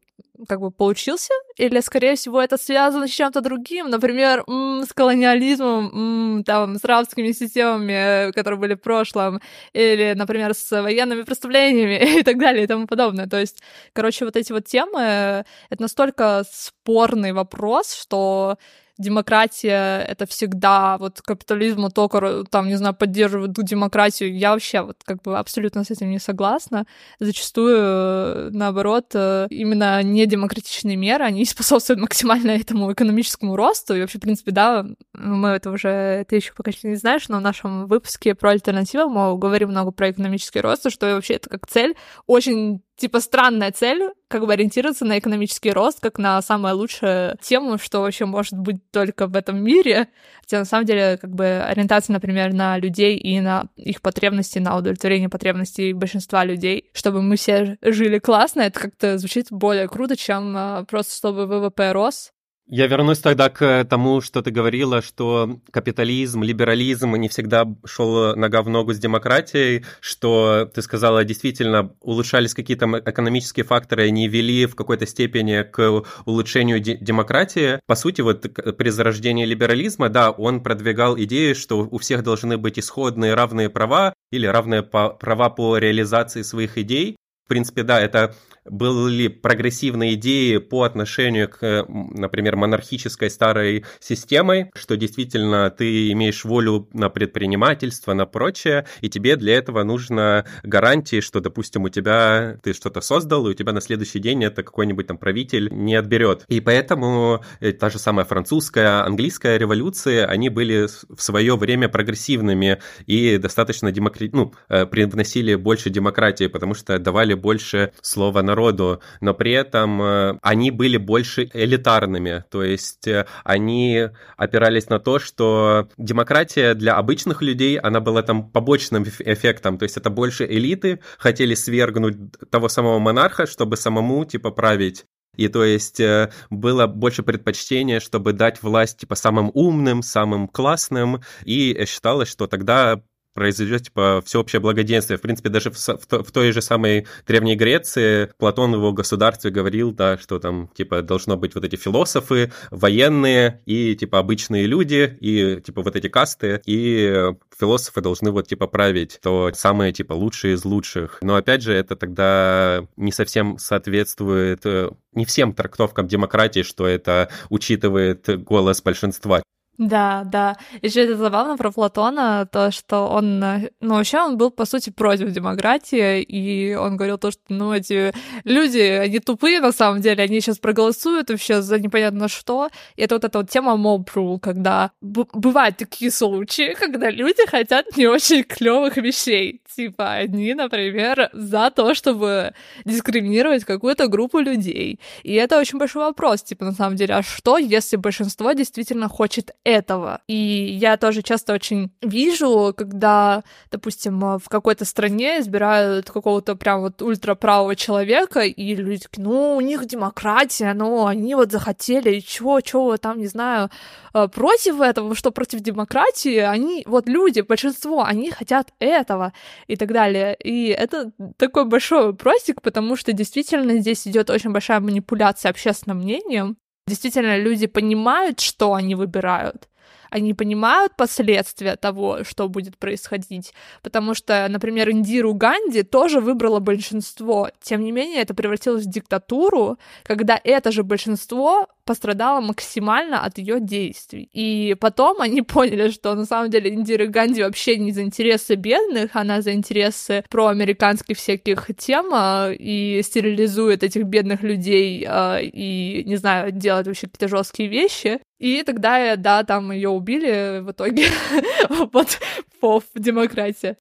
как бы получился, или, скорее всего, это связано с чем-то другим, например, м- с колониализмом, м- там, с рабскими системами, которые были в прошлом, или, например, с военными преступлениями и так далее и тому подобное. То есть, короче, вот эти вот темы — это настолько спорный вопрос, что демократия — это всегда вот капитализму только, там, не знаю, поддерживают ту демократию. Я вообще вот как бы абсолютно с этим не согласна. Зачастую, наоборот, э, именно недемократичные меры, они способствуют максимально этому экономическому росту. И вообще, в принципе, да, мы это уже, ты еще пока не знаешь, но в нашем выпуске про альтернативу мы говорим много про экономический рост, что вообще это как цель очень типа странная цель, как бы ориентироваться на экономический рост, как на самую лучшую тему, что вообще может быть только в этом мире. Хотя на самом деле как бы ориентация, например, на людей и на их потребности, на удовлетворение потребностей большинства людей, чтобы мы все жили классно, это как-то звучит более круто, чем а, просто чтобы ВВП рос, я вернусь тогда к тому, что ты говорила, что капитализм, либерализм не всегда шел нога в ногу с демократией, что ты сказала, действительно улучшались какие-то экономические факторы, они вели в какой-то степени к улучшению де- демократии. По сути, вот при зарождении либерализма, да, он продвигал идею, что у всех должны быть исходные равные права или равные по- права по реализации своих идей. В принципе, да, это были прогрессивные идеи по отношению к, например, монархической старой системой, что действительно ты имеешь волю на предпринимательство, на прочее, и тебе для этого нужно гарантии, что, допустим, у тебя ты что-то создал, и у тебя на следующий день это какой-нибудь там правитель не отберет. И поэтому э, та же самая французская, английская революции, они были в свое время прогрессивными и достаточно демократичными, ну, э, привносили больше демократии, потому что давали больше слова народу народу, но при этом э, они были больше элитарными, то есть э, они опирались на то, что демократия для обычных людей, она была там побочным эффектом, то есть это больше элиты хотели свергнуть того самого монарха, чтобы самому типа править. И то есть э, было больше предпочтения, чтобы дать власть типа самым умным, самым классным, и считалось, что тогда произойдет типа всеобщее благоденствие. В принципе, даже в, в, в той же самой Древней Греции Платон в его государстве говорил, да, что там типа должно быть вот эти философы, военные и типа обычные люди, и типа вот эти касты, и философы должны вот типа править, то самые типа лучшие из лучших. Но опять же, это тогда не совсем соответствует э, не всем трактовкам демократии, что это учитывает голос большинства. Да, да. Еще это забавно про Платона, то, что он, ну, вообще он был, по сути, против демократии, и он говорил то, что, ну, эти люди, они тупые, на самом деле, они сейчас проголосуют вообще за непонятно что. И это вот эта вот тема mob rule, когда бывают такие случаи, когда люди хотят не очень клевых вещей. Типа, они, например, за то, чтобы дискриминировать какую-то группу людей. И это очень большой вопрос, типа, на самом деле, а что, если большинство действительно хочет этого. И я тоже часто очень вижу, когда, допустим, в какой-то стране избирают какого-то прям вот ультраправого человека, и люди такие, ну, у них демократия, ну, они вот захотели, чего, чего там, не знаю, э, против этого, что против демократии, они, вот люди, большинство, они хотят этого и так далее. И это такой большой вопросик, потому что действительно здесь идет очень большая манипуляция общественным мнением. Действительно, люди понимают, что они выбирают, они понимают последствия того, что будет происходить. Потому что, например, Индиру Ганди тоже выбрало большинство. Тем не менее, это превратилось в диктатуру, когда это же большинство пострадало максимально от ее действий. И потом они поняли, что на самом деле Индира Ганди вообще не за интересы бедных, она за интересы проамериканских всяких тем а, и стерилизует этих бедных людей а, и, не знаю, делает вообще какие-то жесткие вещи. И тогда, да, там ее убили в итоге под ПОВ демократия.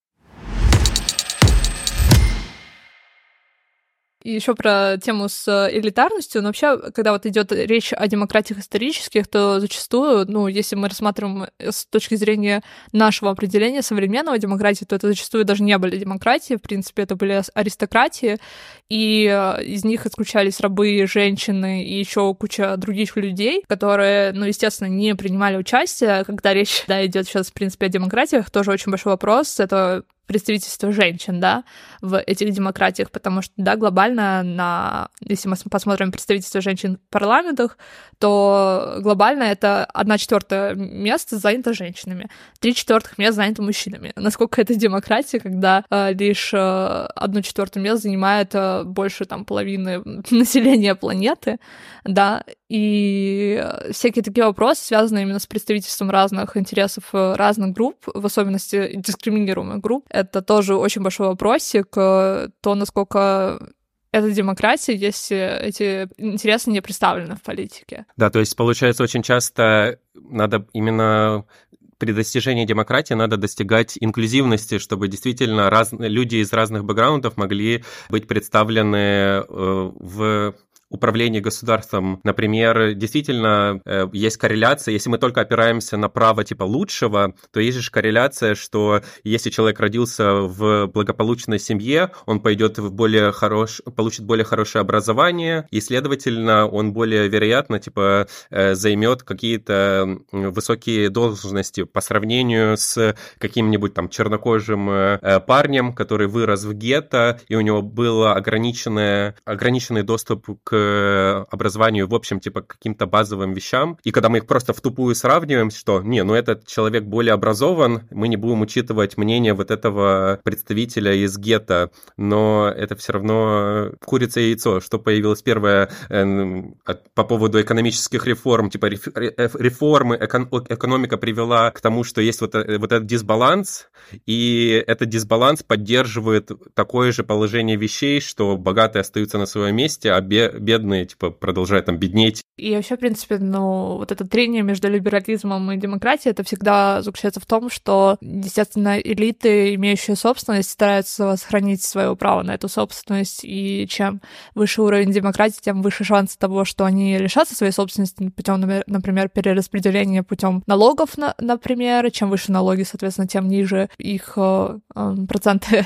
Еще про тему с э, элитарностью. Но вообще, когда вот идет речь о демократиях исторических, то зачастую, ну, если мы рассматриваем э, с точки зрения нашего определения современного демократии, то это зачастую даже не были демократии, в принципе, это были аристократии, и э, из них исключались рабы, женщины и еще куча других людей, которые, ну, естественно, не принимали участие, когда речь, да, идет сейчас, в принципе, о демократиях, тоже очень большой вопрос. Это представительство женщин, да, в этих демократиях, потому что, да, глобально на, если мы посмотрим представительство женщин в парламентах, то глобально это одна четвертая место занято женщинами, три четвертых мест занято мужчинами. Насколько это демократия, когда э, лишь э, одну четвертую место занимает э, больше там половины населения планеты, да, и всякие такие вопросы, связанные именно с представительством разных интересов э, разных групп, в особенности дискриминируемых групп, это тоже очень большой вопросик, э, то, насколько это демократия, если эти интересы не представлены в политике. Да, то есть, получается, очень часто надо именно при достижении демократии надо достигать инклюзивности, чтобы действительно раз... люди из разных бэкграундов могли быть представлены э, в управлении государством, например, действительно э, есть корреляция, если мы только опираемся на право типа лучшего, то есть же корреляция, что если человек родился в благополучной семье, он пойдет в более хорош, получит более хорошее образование, и, следовательно, он более вероятно типа э, займет какие-то высокие должности по сравнению с каким-нибудь там чернокожим э, парнем, который вырос в гетто, и у него был ограниченный, ограниченный доступ к образованию, в общем, типа каким-то базовым вещам. И когда мы их просто в тупую сравниваем, что, не, ну этот человек более образован, мы не будем учитывать мнение вот этого представителя из гетто, но это все равно курица и яйцо, что появилось первое э, по поводу экономических реформ, типа реформы, экономика привела к тому, что есть вот, э, вот этот дисбаланс, и этот дисбаланс поддерживает такое же положение вещей, что богатые остаются на своем месте, а бедные, типа, продолжают там беднеть. И вообще, в принципе, ну, вот это трение между либерализмом и демократией, это всегда заключается в том, что, естественно, элиты, имеющие собственность, стараются сохранить свое право на эту собственность, и чем выше уровень демократии, тем выше шанс того, что они лишатся своей собственности путем, например, перераспределения путем налогов, например, чем выше налоги, соответственно, тем ниже их э, э, проценты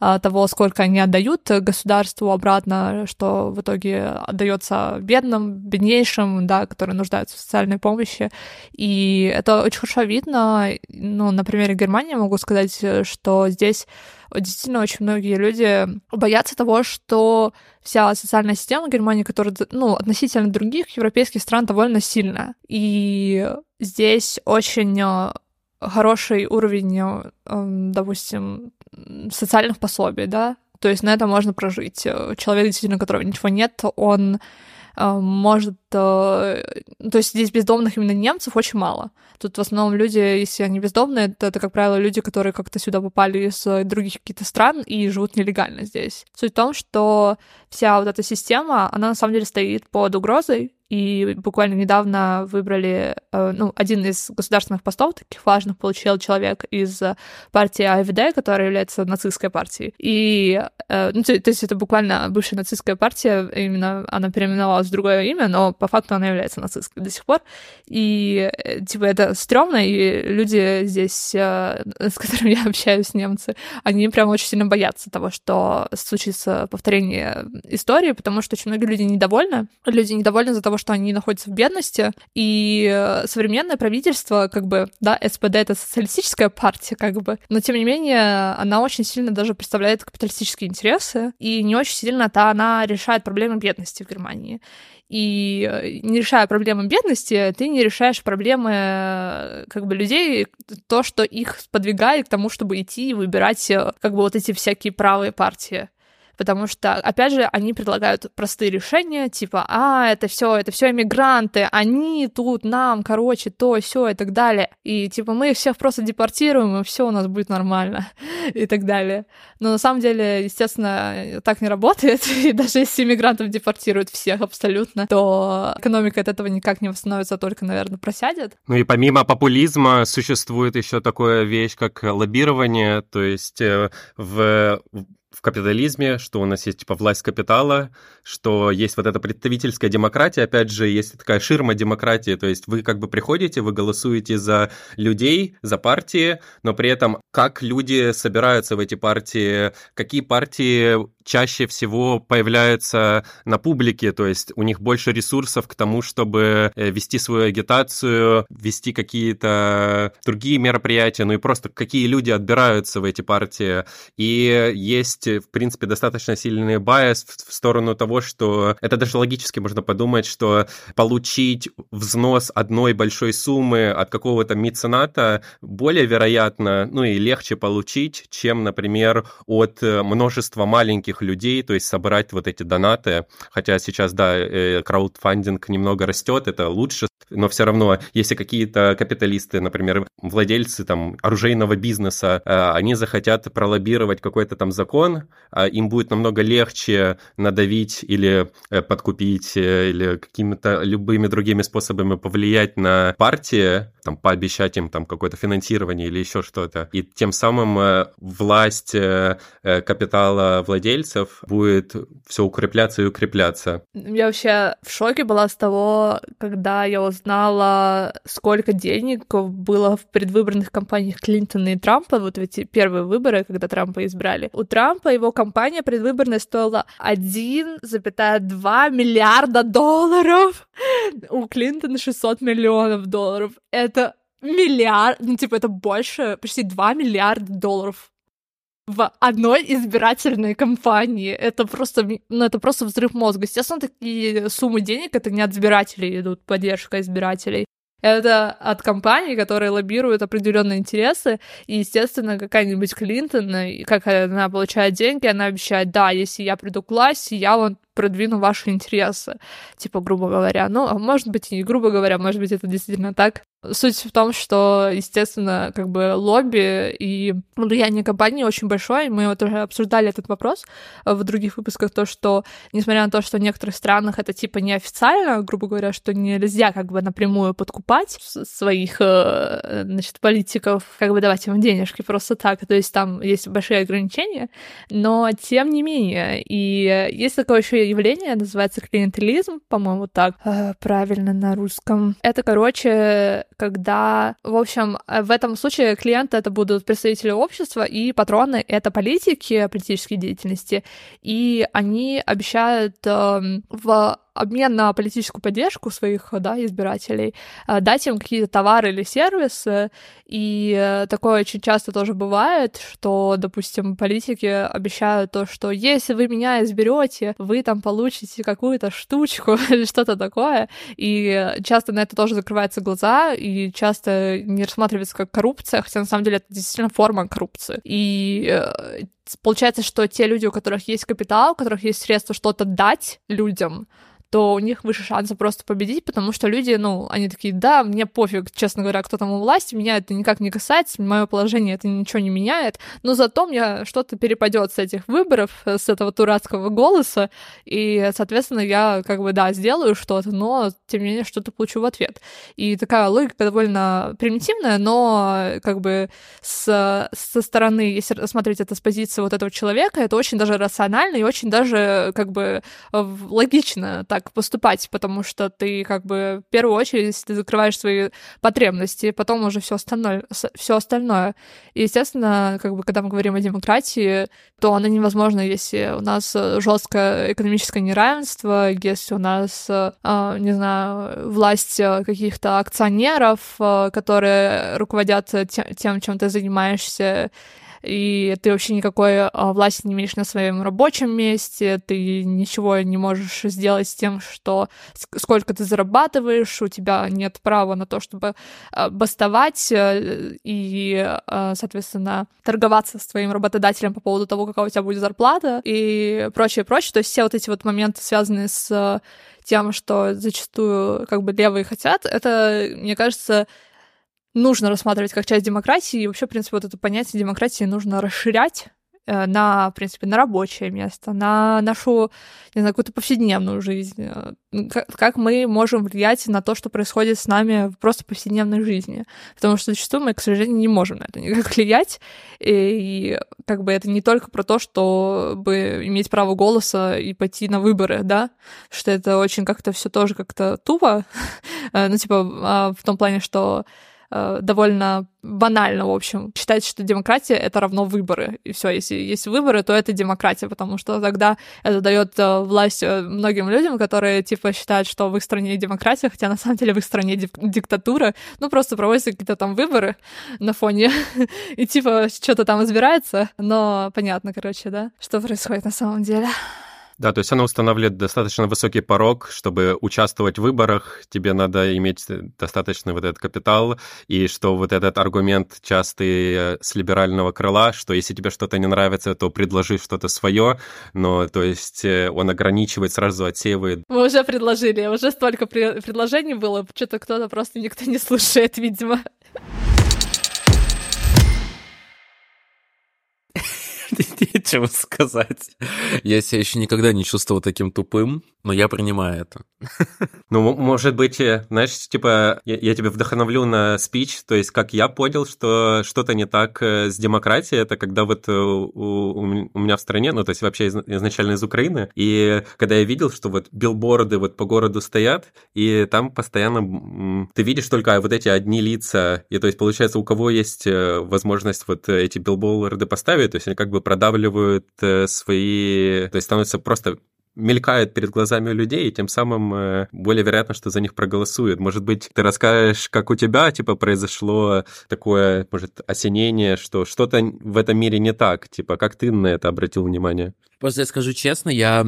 э, того, сколько они отдают государству обратно, что в итоге отдается бедным, беднейшим, да, которые нуждаются в социальной помощи. И это очень хорошо видно. Ну, на примере Германии могу сказать, что здесь действительно очень многие люди боятся того, что вся социальная система Германии, которая, ну, относительно других европейских стран довольно сильная. И здесь очень э, хороший уровень, э, допустим, социальных пособий, да, то есть на это можно прожить. Человек, действительно, у которого ничего нет, он э, может... Э, то есть здесь бездомных именно немцев очень мало. Тут в основном люди, если они бездомные, это, это как правило, люди, которые как-то сюда попали из других каких-то стран и живут нелегально здесь. Суть в том, что вся вот эта система, она на самом деле стоит под угрозой, и буквально недавно выбрали, э, ну, один из государственных постов таких важных получил человек из партии АФД, которая является нацистской партией. И, э, ну, то, то есть это буквально бывшая нацистская партия, именно она переименовалась в другое имя, но по факту она является нацисткой до сих пор. И, э, типа, это стрёмно, и люди здесь, э, с которыми я общаюсь, немцы, они прям очень сильно боятся того, что случится повторение истории, потому что очень многие люди недовольны. Люди недовольны из-за того, что они находятся в бедности, и современное правительство, как бы, да, СПД — это социалистическая партия, как бы, но, тем не менее, она очень сильно даже представляет капиталистические интересы, и не очень сильно-то она решает проблемы бедности в Германии. И э, не решая проблемы бедности, ты не решаешь проблемы э, как бы людей, то, что их сподвигает к тому, чтобы идти и выбирать э, как бы вот эти всякие правые партии потому что, опять же, они предлагают простые решения, типа, а, это все, это все иммигранты, они тут нам, короче, то, все и так далее. И типа мы их всех просто депортируем, и все у нас будет нормально и так далее. Но на самом деле, естественно, так не работает. И даже если иммигрантов депортируют всех абсолютно, то экономика от этого никак не восстановится, а только, наверное, просядет. Ну и помимо популизма существует еще такая вещь, как лоббирование, то есть э, в в капитализме, что у нас есть типа власть капитала, что есть вот эта представительская демократия, опять же, есть такая ширма демократии, то есть вы как бы приходите, вы голосуете за людей, за партии, но при этом как люди собираются в эти партии, какие партии чаще всего появляются на публике, то есть у них больше ресурсов к тому, чтобы э, вести свою агитацию, вести какие-то другие мероприятия, ну и просто какие люди отбираются в эти партии. И есть, в принципе, достаточно сильный bias в сторону того, что это даже логически можно подумать, что получить взнос одной большой суммы от какого-то мецената более вероятно, ну и легче получить, чем, например, от э, множества маленьких людей, то есть собрать вот эти донаты. Хотя сейчас, да, э, краудфандинг немного растет, это лучше, но все равно, если какие-то капиталисты, например, владельцы там оружейного бизнеса, э, они захотят пролоббировать какой-то там закон, а им будет намного легче надавить или э, подкупить, или какими-то любыми другими способами повлиять на партии, там, пообещать им там какое-то финансирование или еще что-то. И тем самым власть капитала владельцев будет все укрепляться и укрепляться. Я вообще в шоке была с того, когда я узнала, сколько денег было в предвыборных кампаниях Клинтона и Трампа, вот эти первые выборы, когда Трампа избрали. У Трампа его кампания предвыборная стоила 1,2 миллиарда долларов, у Клинтона 600 миллионов долларов. Это миллиард, ну, типа, это больше, почти 2 миллиарда долларов в одной избирательной кампании. Это просто, ну, это просто взрыв мозга. Естественно, такие суммы денег это не от избирателей идут, поддержка избирателей. Это от компаний, которые лоббируют определенные интересы. И, естественно, какая-нибудь Клинтон, как она получает деньги, она обещает, да, если я приду к власти, я вот продвину ваши интересы, типа, грубо говоря. Ну, а может быть, и грубо говоря, может быть, это действительно так. Суть в том, что, естественно, как бы лобби и влияние компании очень большое. Мы вот уже обсуждали этот вопрос в других выпусках, то, что, несмотря на то, что в некоторых странах это типа неофициально, грубо говоря, что нельзя как бы напрямую подкупать своих, э, значит, политиков, как бы давать им денежки просто так. То есть там есть большие ограничения, но тем не менее. И есть такое еще явление, называется клиентелизм, по-моему, так э, правильно на русском. Это, короче, когда, в общем, э, в этом случае клиенты это будут представители общества, и патроны — это политики политической деятельности, и они обещают э, в обмен на политическую поддержку своих да, избирателей, э, дать им какие-то товары или сервисы. И э, такое очень часто тоже бывает, что, допустим, политики обещают то, что если вы меня изберете, вы там получите какую-то штучку или что-то такое. И часто на это тоже закрываются глаза, и часто не рассматривается как коррупция, хотя на самом деле это действительно форма коррупции. И э, получается, что те люди, у которых есть капитал, у которых есть средства что-то дать людям, то у них выше шанса просто победить, потому что люди, ну, они такие, да, мне пофиг, честно говоря, кто там у власти, меня это никак не касается, мое положение это ничего не меняет, но зато мне что-то перепадет с этих выборов, с этого дурацкого голоса, и, соответственно, я как бы, да, сделаю что-то, но, тем не менее, что-то получу в ответ. И такая логика довольно примитивная, но как бы с, со стороны, если рассматривать это с позиции интересы вот этого человека, это очень даже рационально и очень даже как бы логично так поступать, потому что ты как бы в первую очередь ты закрываешь свои потребности, потом уже все остальное, все остальное. И, естественно, как бы когда мы говорим о демократии, то она невозможна, если у нас жесткое экономическое неравенство, если у нас, а, не знаю, власть каких-то акционеров, которые руководят тем, чем ты занимаешься, и ты вообще никакой а, власти не имеешь на своем рабочем месте, ты ничего не можешь сделать с тем, что сколько ты зарабатываешь, у тебя нет права на то, чтобы а, бастовать э, и, а, соответственно, торговаться с твоим работодателем по поводу того, какая у тебя будет зарплата и прочее, прочее. То есть все вот эти вот моменты, связанные с тем, что зачастую как бы левые хотят, это, мне кажется, нужно рассматривать как часть демократии. И вообще, в принципе, вот это понятие демократии нужно расширять э, на, в принципе, на рабочее место, на нашу, не знаю, какую-то повседневную жизнь, э, как, как мы можем влиять на то, что происходит с нами в просто повседневной жизни. Потому что зачастую мы, к сожалению, не можем на это никак влиять. И, и как бы это не только про то, чтобы иметь право голоса и пойти на выборы, да, что это очень как-то все тоже как-то тупо, э, ну, типа, а, в том плане, что довольно банально, в общем, считать, что демократия это равно выборы. И все, если есть выборы, то это демократия, потому что тогда это дает э, власть э, многим людям, которые типа считают, что в их стране демократия, хотя на самом деле в их стране диктатура. Ну, просто проводятся какие-то там выборы на фоне, и типа что-то там избирается. Но понятно, короче, да, что происходит на самом деле. Да, то есть она устанавливает достаточно высокий порог, чтобы участвовать в выборах, тебе надо иметь достаточный вот этот капитал, и что вот этот аргумент частый э, с либерального крыла, что если тебе что-то не нравится, то предложи что-то свое, но то есть э, он ограничивает, сразу отсеивает. Мы уже предложили, уже столько предложений было, что-то кто-то просто никто не слушает, видимо. Нечего сказать. Я себя еще никогда не чувствовал таким тупым, но я принимаю это. Ну, может быть, э, знаешь, типа, я, я тебя вдохновлю на спич, то есть, как я понял, что что-то не так э, с демократией, это когда вот э, у, у меня в стране, ну, то есть, вообще изначально из Украины, и когда я видел, что вот билборды вот по городу стоят, и там постоянно ты видишь только вот эти одни лица, и то есть, получается, у кого есть возможность вот эти билборды поставить, то есть, они как бы продавливают свои, то есть, становятся просто мелькают перед глазами людей, и тем самым э, более вероятно, что за них проголосуют. Может быть, ты расскажешь, как у тебя, типа, произошло такое, может, осенение, что что-то в этом мире не так, типа, как ты на это обратил внимание? Просто я скажу честно, я,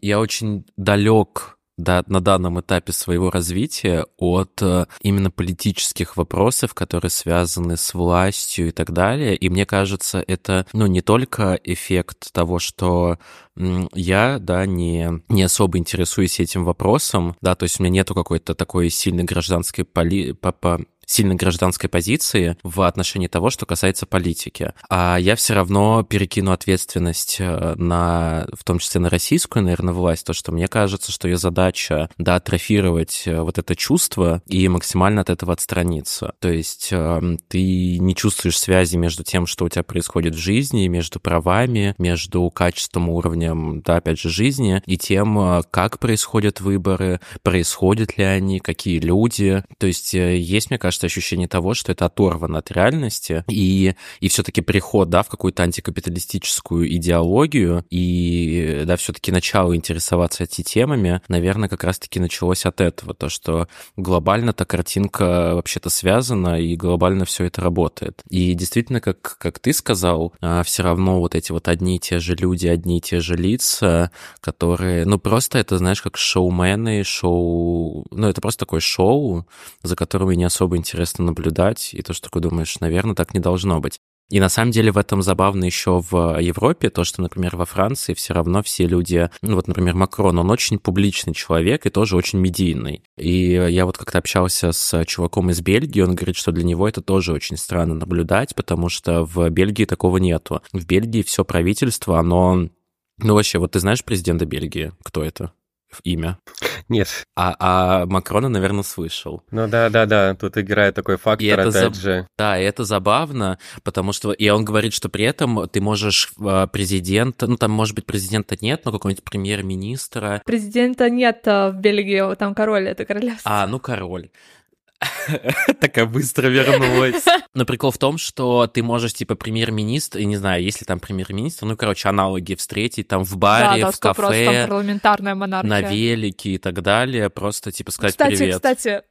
я очень далек да, на данном этапе своего развития от э, именно политических вопросов, которые связаны с властью и так далее. И мне кажется, это ну, не только эффект того, что я, да, не, не особо интересуюсь этим вопросом, да, то есть у меня нету какой-то такой сильной гражданской поли... по, по сильной гражданской позиции в отношении того, что касается политики. А я все равно перекину ответственность э, на, в том числе на российскую, наверное, власть, то, что мне кажется, что ее задача, да, атрофировать э, вот это чувство и максимально от этого отстраниться. То есть эм, ты не чувствуешь связи между тем, что у тебя происходит в жизни, между правами, между качеством, уровнем, да, опять же, жизни и тем, э, как происходят выборы, происходят ли они, какие люди. То есть есть, мне кажется, кажется, ощущение того, что это оторвано от реальности, и, и все-таки приход, да, в какую-то антикапиталистическую идеологию, и, да, все-таки начало интересоваться этими темами, наверное, как раз-таки началось от этого, то, что глобально-то картинка вообще-то связана, и глобально все это работает. И действительно, как, как ты сказал, а, все равно вот эти вот одни и те же люди, одни и те же лица, которые, ну, просто это, знаешь, как шоумены, шоу, ну, это просто такое шоу, за которым не особо интересно наблюдать, и то, что ты думаешь, наверное, так не должно быть. И на самом деле в этом забавно еще в Европе, то, что, например, во Франции все равно все люди, ну вот, например, Макрон, он очень публичный человек и тоже очень медийный. И я вот как-то общался с чуваком из Бельгии, он говорит, что для него это тоже очень странно наблюдать, потому что в Бельгии такого нету. В Бельгии все правительство, оно... Ну вообще, вот ты знаешь президента Бельгии? Кто это? Имя? Нет. А, а Макрона, наверное, слышал. Ну да, да, да, тут играет такой фактор, И это опять заб- же. Да, и это забавно, потому что... И он говорит, что при этом ты можешь э, президента... Ну, там, может быть, президента нет, но какого-нибудь премьер-министра... Президента нет э, в Бельгии, там король, это королевство. А, ну, король. Такая быстро вернулась. Но прикол в том, что ты можешь, типа, премьер-министр, и не знаю, если там премьер-министр, ну, короче, аналоги встретить там в баре, да, в сто просто, там кафе, парламентарная монархия. на велике и так далее, просто, типа, сказать кстати, привет. кстати,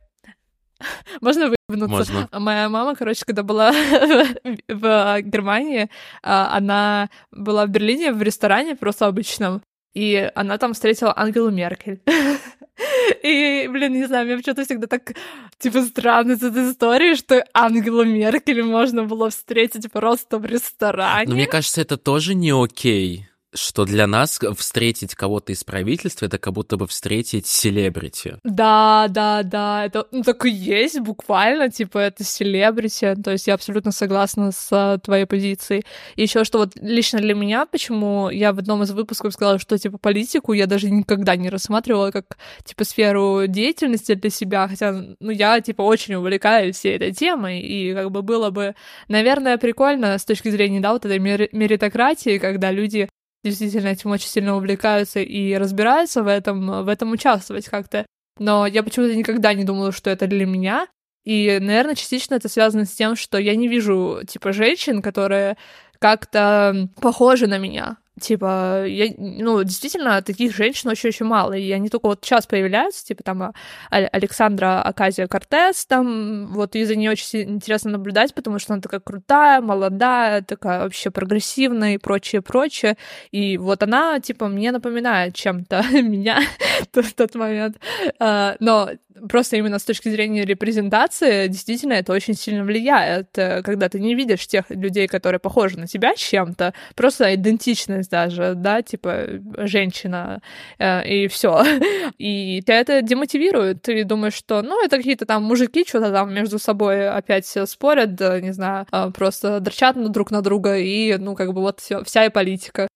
можно выебнуться? Можно. Моя мама, короче, когда была в Германии, а, она была в Берлине в ресторане просто обычном, и она там встретила Ангелу Меркель. И, блин, не знаю, мне почему-то всегда так, типа, странно с этой историей, что Ангелу Меркель можно было встретить просто в ресторане. Но мне кажется, это тоже не окей, что для нас встретить кого-то из правительства, это как будто бы встретить селебрити. Да, да, да, это ну, так и есть, буквально, типа, это селебрити, то есть я абсолютно согласна с а, твоей позицией. Еще что вот лично для меня, почему я в одном из выпусков сказала, что, типа, политику я даже никогда не рассматривала как, типа, сферу деятельности для себя, хотя, ну, я, типа, очень увлекаюсь всей этой темой, и как бы было бы, наверное, прикольно с точки зрения, да, вот этой мери- меритократии, когда люди действительно этим очень сильно увлекаются и разбираются в этом, в этом участвовать как-то. Но я почему-то никогда не думала, что это для меня. И, наверное, частично это связано с тем, что я не вижу, типа, женщин, которые как-то похожи на меня. Типа, я, ну, действительно, таких женщин очень-очень мало, и они только вот сейчас появляются, типа, там, а- Александра Аказия Кортес, там, вот, и за ней очень интересно наблюдать, потому что она такая крутая, молодая, такая вообще прогрессивная и прочее, прочее, и вот она, типа, мне напоминает чем-то меня в тот момент, А, но просто именно с точки зрения репрезентации, действительно, это очень сильно влияет, э, когда ты не видишь тех людей, которые похожи на тебя чем-то, просто идентичность даже, да, типа женщина, э, и все. И тебя это демотивирует. Ты думаешь, что, ну, это какие-то там мужики что-то там между собой опять спорят, не знаю, а, просто дрочат на друг на друга, и, ну, как бы вот всё, вся и политика.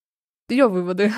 Ее выводы.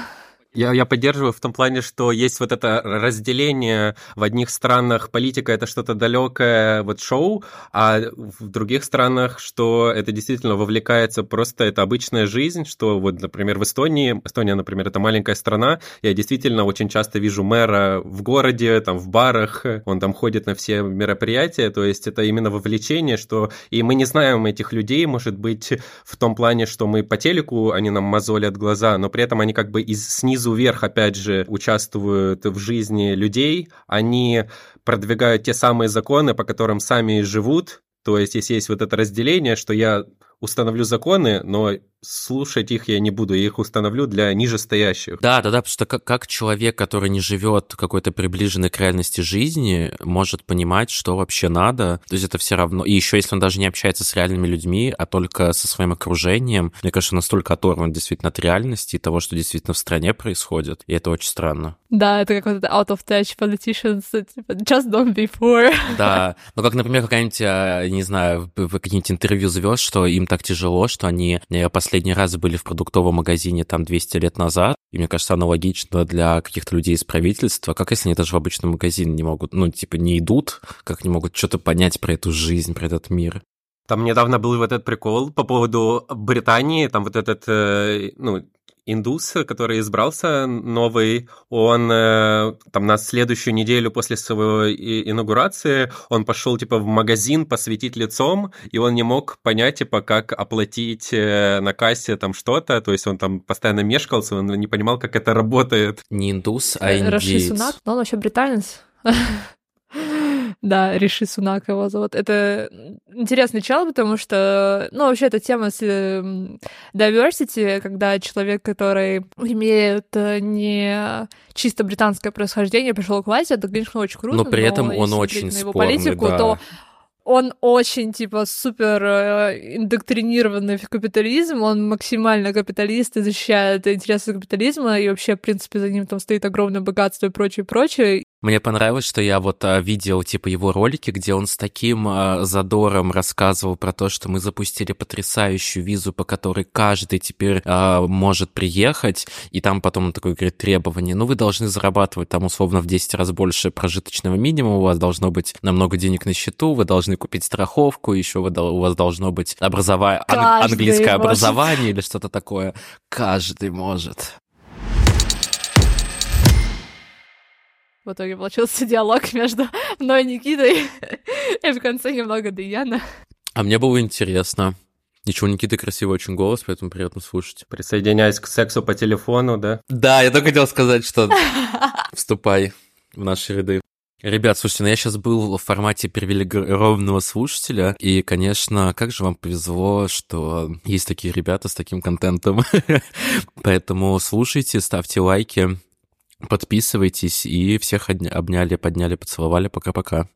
Я, я поддерживаю в том плане, что есть вот это разделение. В одних странах политика это что-то далекое, вот шоу, а в других странах, что это действительно вовлекается просто это обычная жизнь, что вот, например, в Эстонии, Эстония, например, это маленькая страна, я действительно очень часто вижу мэра в городе, там в барах, он там ходит на все мероприятия, то есть это именно вовлечение, что и мы не знаем этих людей, может быть, в том плане, что мы по телеку, они нам мозолят глаза, но при этом они как бы из снизу вверх, опять же, участвуют в жизни людей, они продвигают те самые законы, по которым сами живут, то есть если есть вот это разделение, что я установлю законы, но слушать их я не буду, я их установлю для нижестоящих. Да, да, да, потому что как, как человек, который не живет какой-то приближенной к реальности жизни, может понимать, что вообще надо. То есть это все равно. И еще если он даже не общается с реальными людьми, а только со своим окружением, мне кажется, настолько оторван действительно от реальности и того, что действительно в стране происходит. И это очень странно. Да, это как вот это out of touch politicians, типа, just don't be poor. Да, ну как, например, какая-нибудь, а, не знаю, в какие-нибудь интервью звезд, что им так тяжело, что они э, последний раз были в продуктовом магазине там 200 лет назад, и мне кажется, аналогично для каких-то людей из правительства. Как если они даже в обычном магазине не могут, ну, типа, не идут, как не могут что-то понять про эту жизнь, про этот мир. Там недавно был вот этот прикол по поводу Британии, там вот этот, э, ну, индус, который избрался новый, он э, там на следующую неделю после своей инаугурации, он пошел типа в магазин посветить лицом, и он не мог понять типа как оплатить э, на кассе там что-то, то есть он там постоянно мешкался, он не понимал, как это работает. Не индус, а Раши индиец. Сунак, но он вообще британец. Да, Риши Сунак его зовут. Это интересный чел, потому что, ну, вообще эта тема с эм, diversity, когда человек, который имеет э, не чисто британское происхождение, пришел к власти, это, конечно, очень круто. Но при этом он очень его спорный, политику, да. то он очень, типа, супер э, индоктринированный в капитализм, он максимально капиталист и защищает интересы капитализма, и вообще, в принципе, за ним там стоит огромное богатство и прочее, прочее. Мне понравилось, что я вот а, видел, типа, его ролики, где он с таким а, задором рассказывал про то, что мы запустили потрясающую визу, по которой каждый теперь а, может приехать, и там потом он такой говорит требование, ну, вы должны зарабатывать там условно в 10 раз больше прожиточного минимума, у вас должно быть намного денег на счету, вы должны купить страховку, еще вы, у вас должно быть образова... английское может. образование или что-то такое. Каждый может. В итоге получился диалог между мной и Никитой, и в конце немного Даяна. А мне было интересно. Ничего, Никита красивый очень голос, поэтому приятно слушать. Присоединяюсь к сексу по телефону, да? Да, я только хотел сказать, что вступай в наши ряды. Ребят, слушайте, ну я сейчас был в формате привилегированного слушателя, и, конечно, как же вам повезло, что есть такие ребята с таким контентом. Поэтому слушайте, ставьте лайки, Подписывайтесь и всех обняли, подняли, поцеловали. Пока-пока.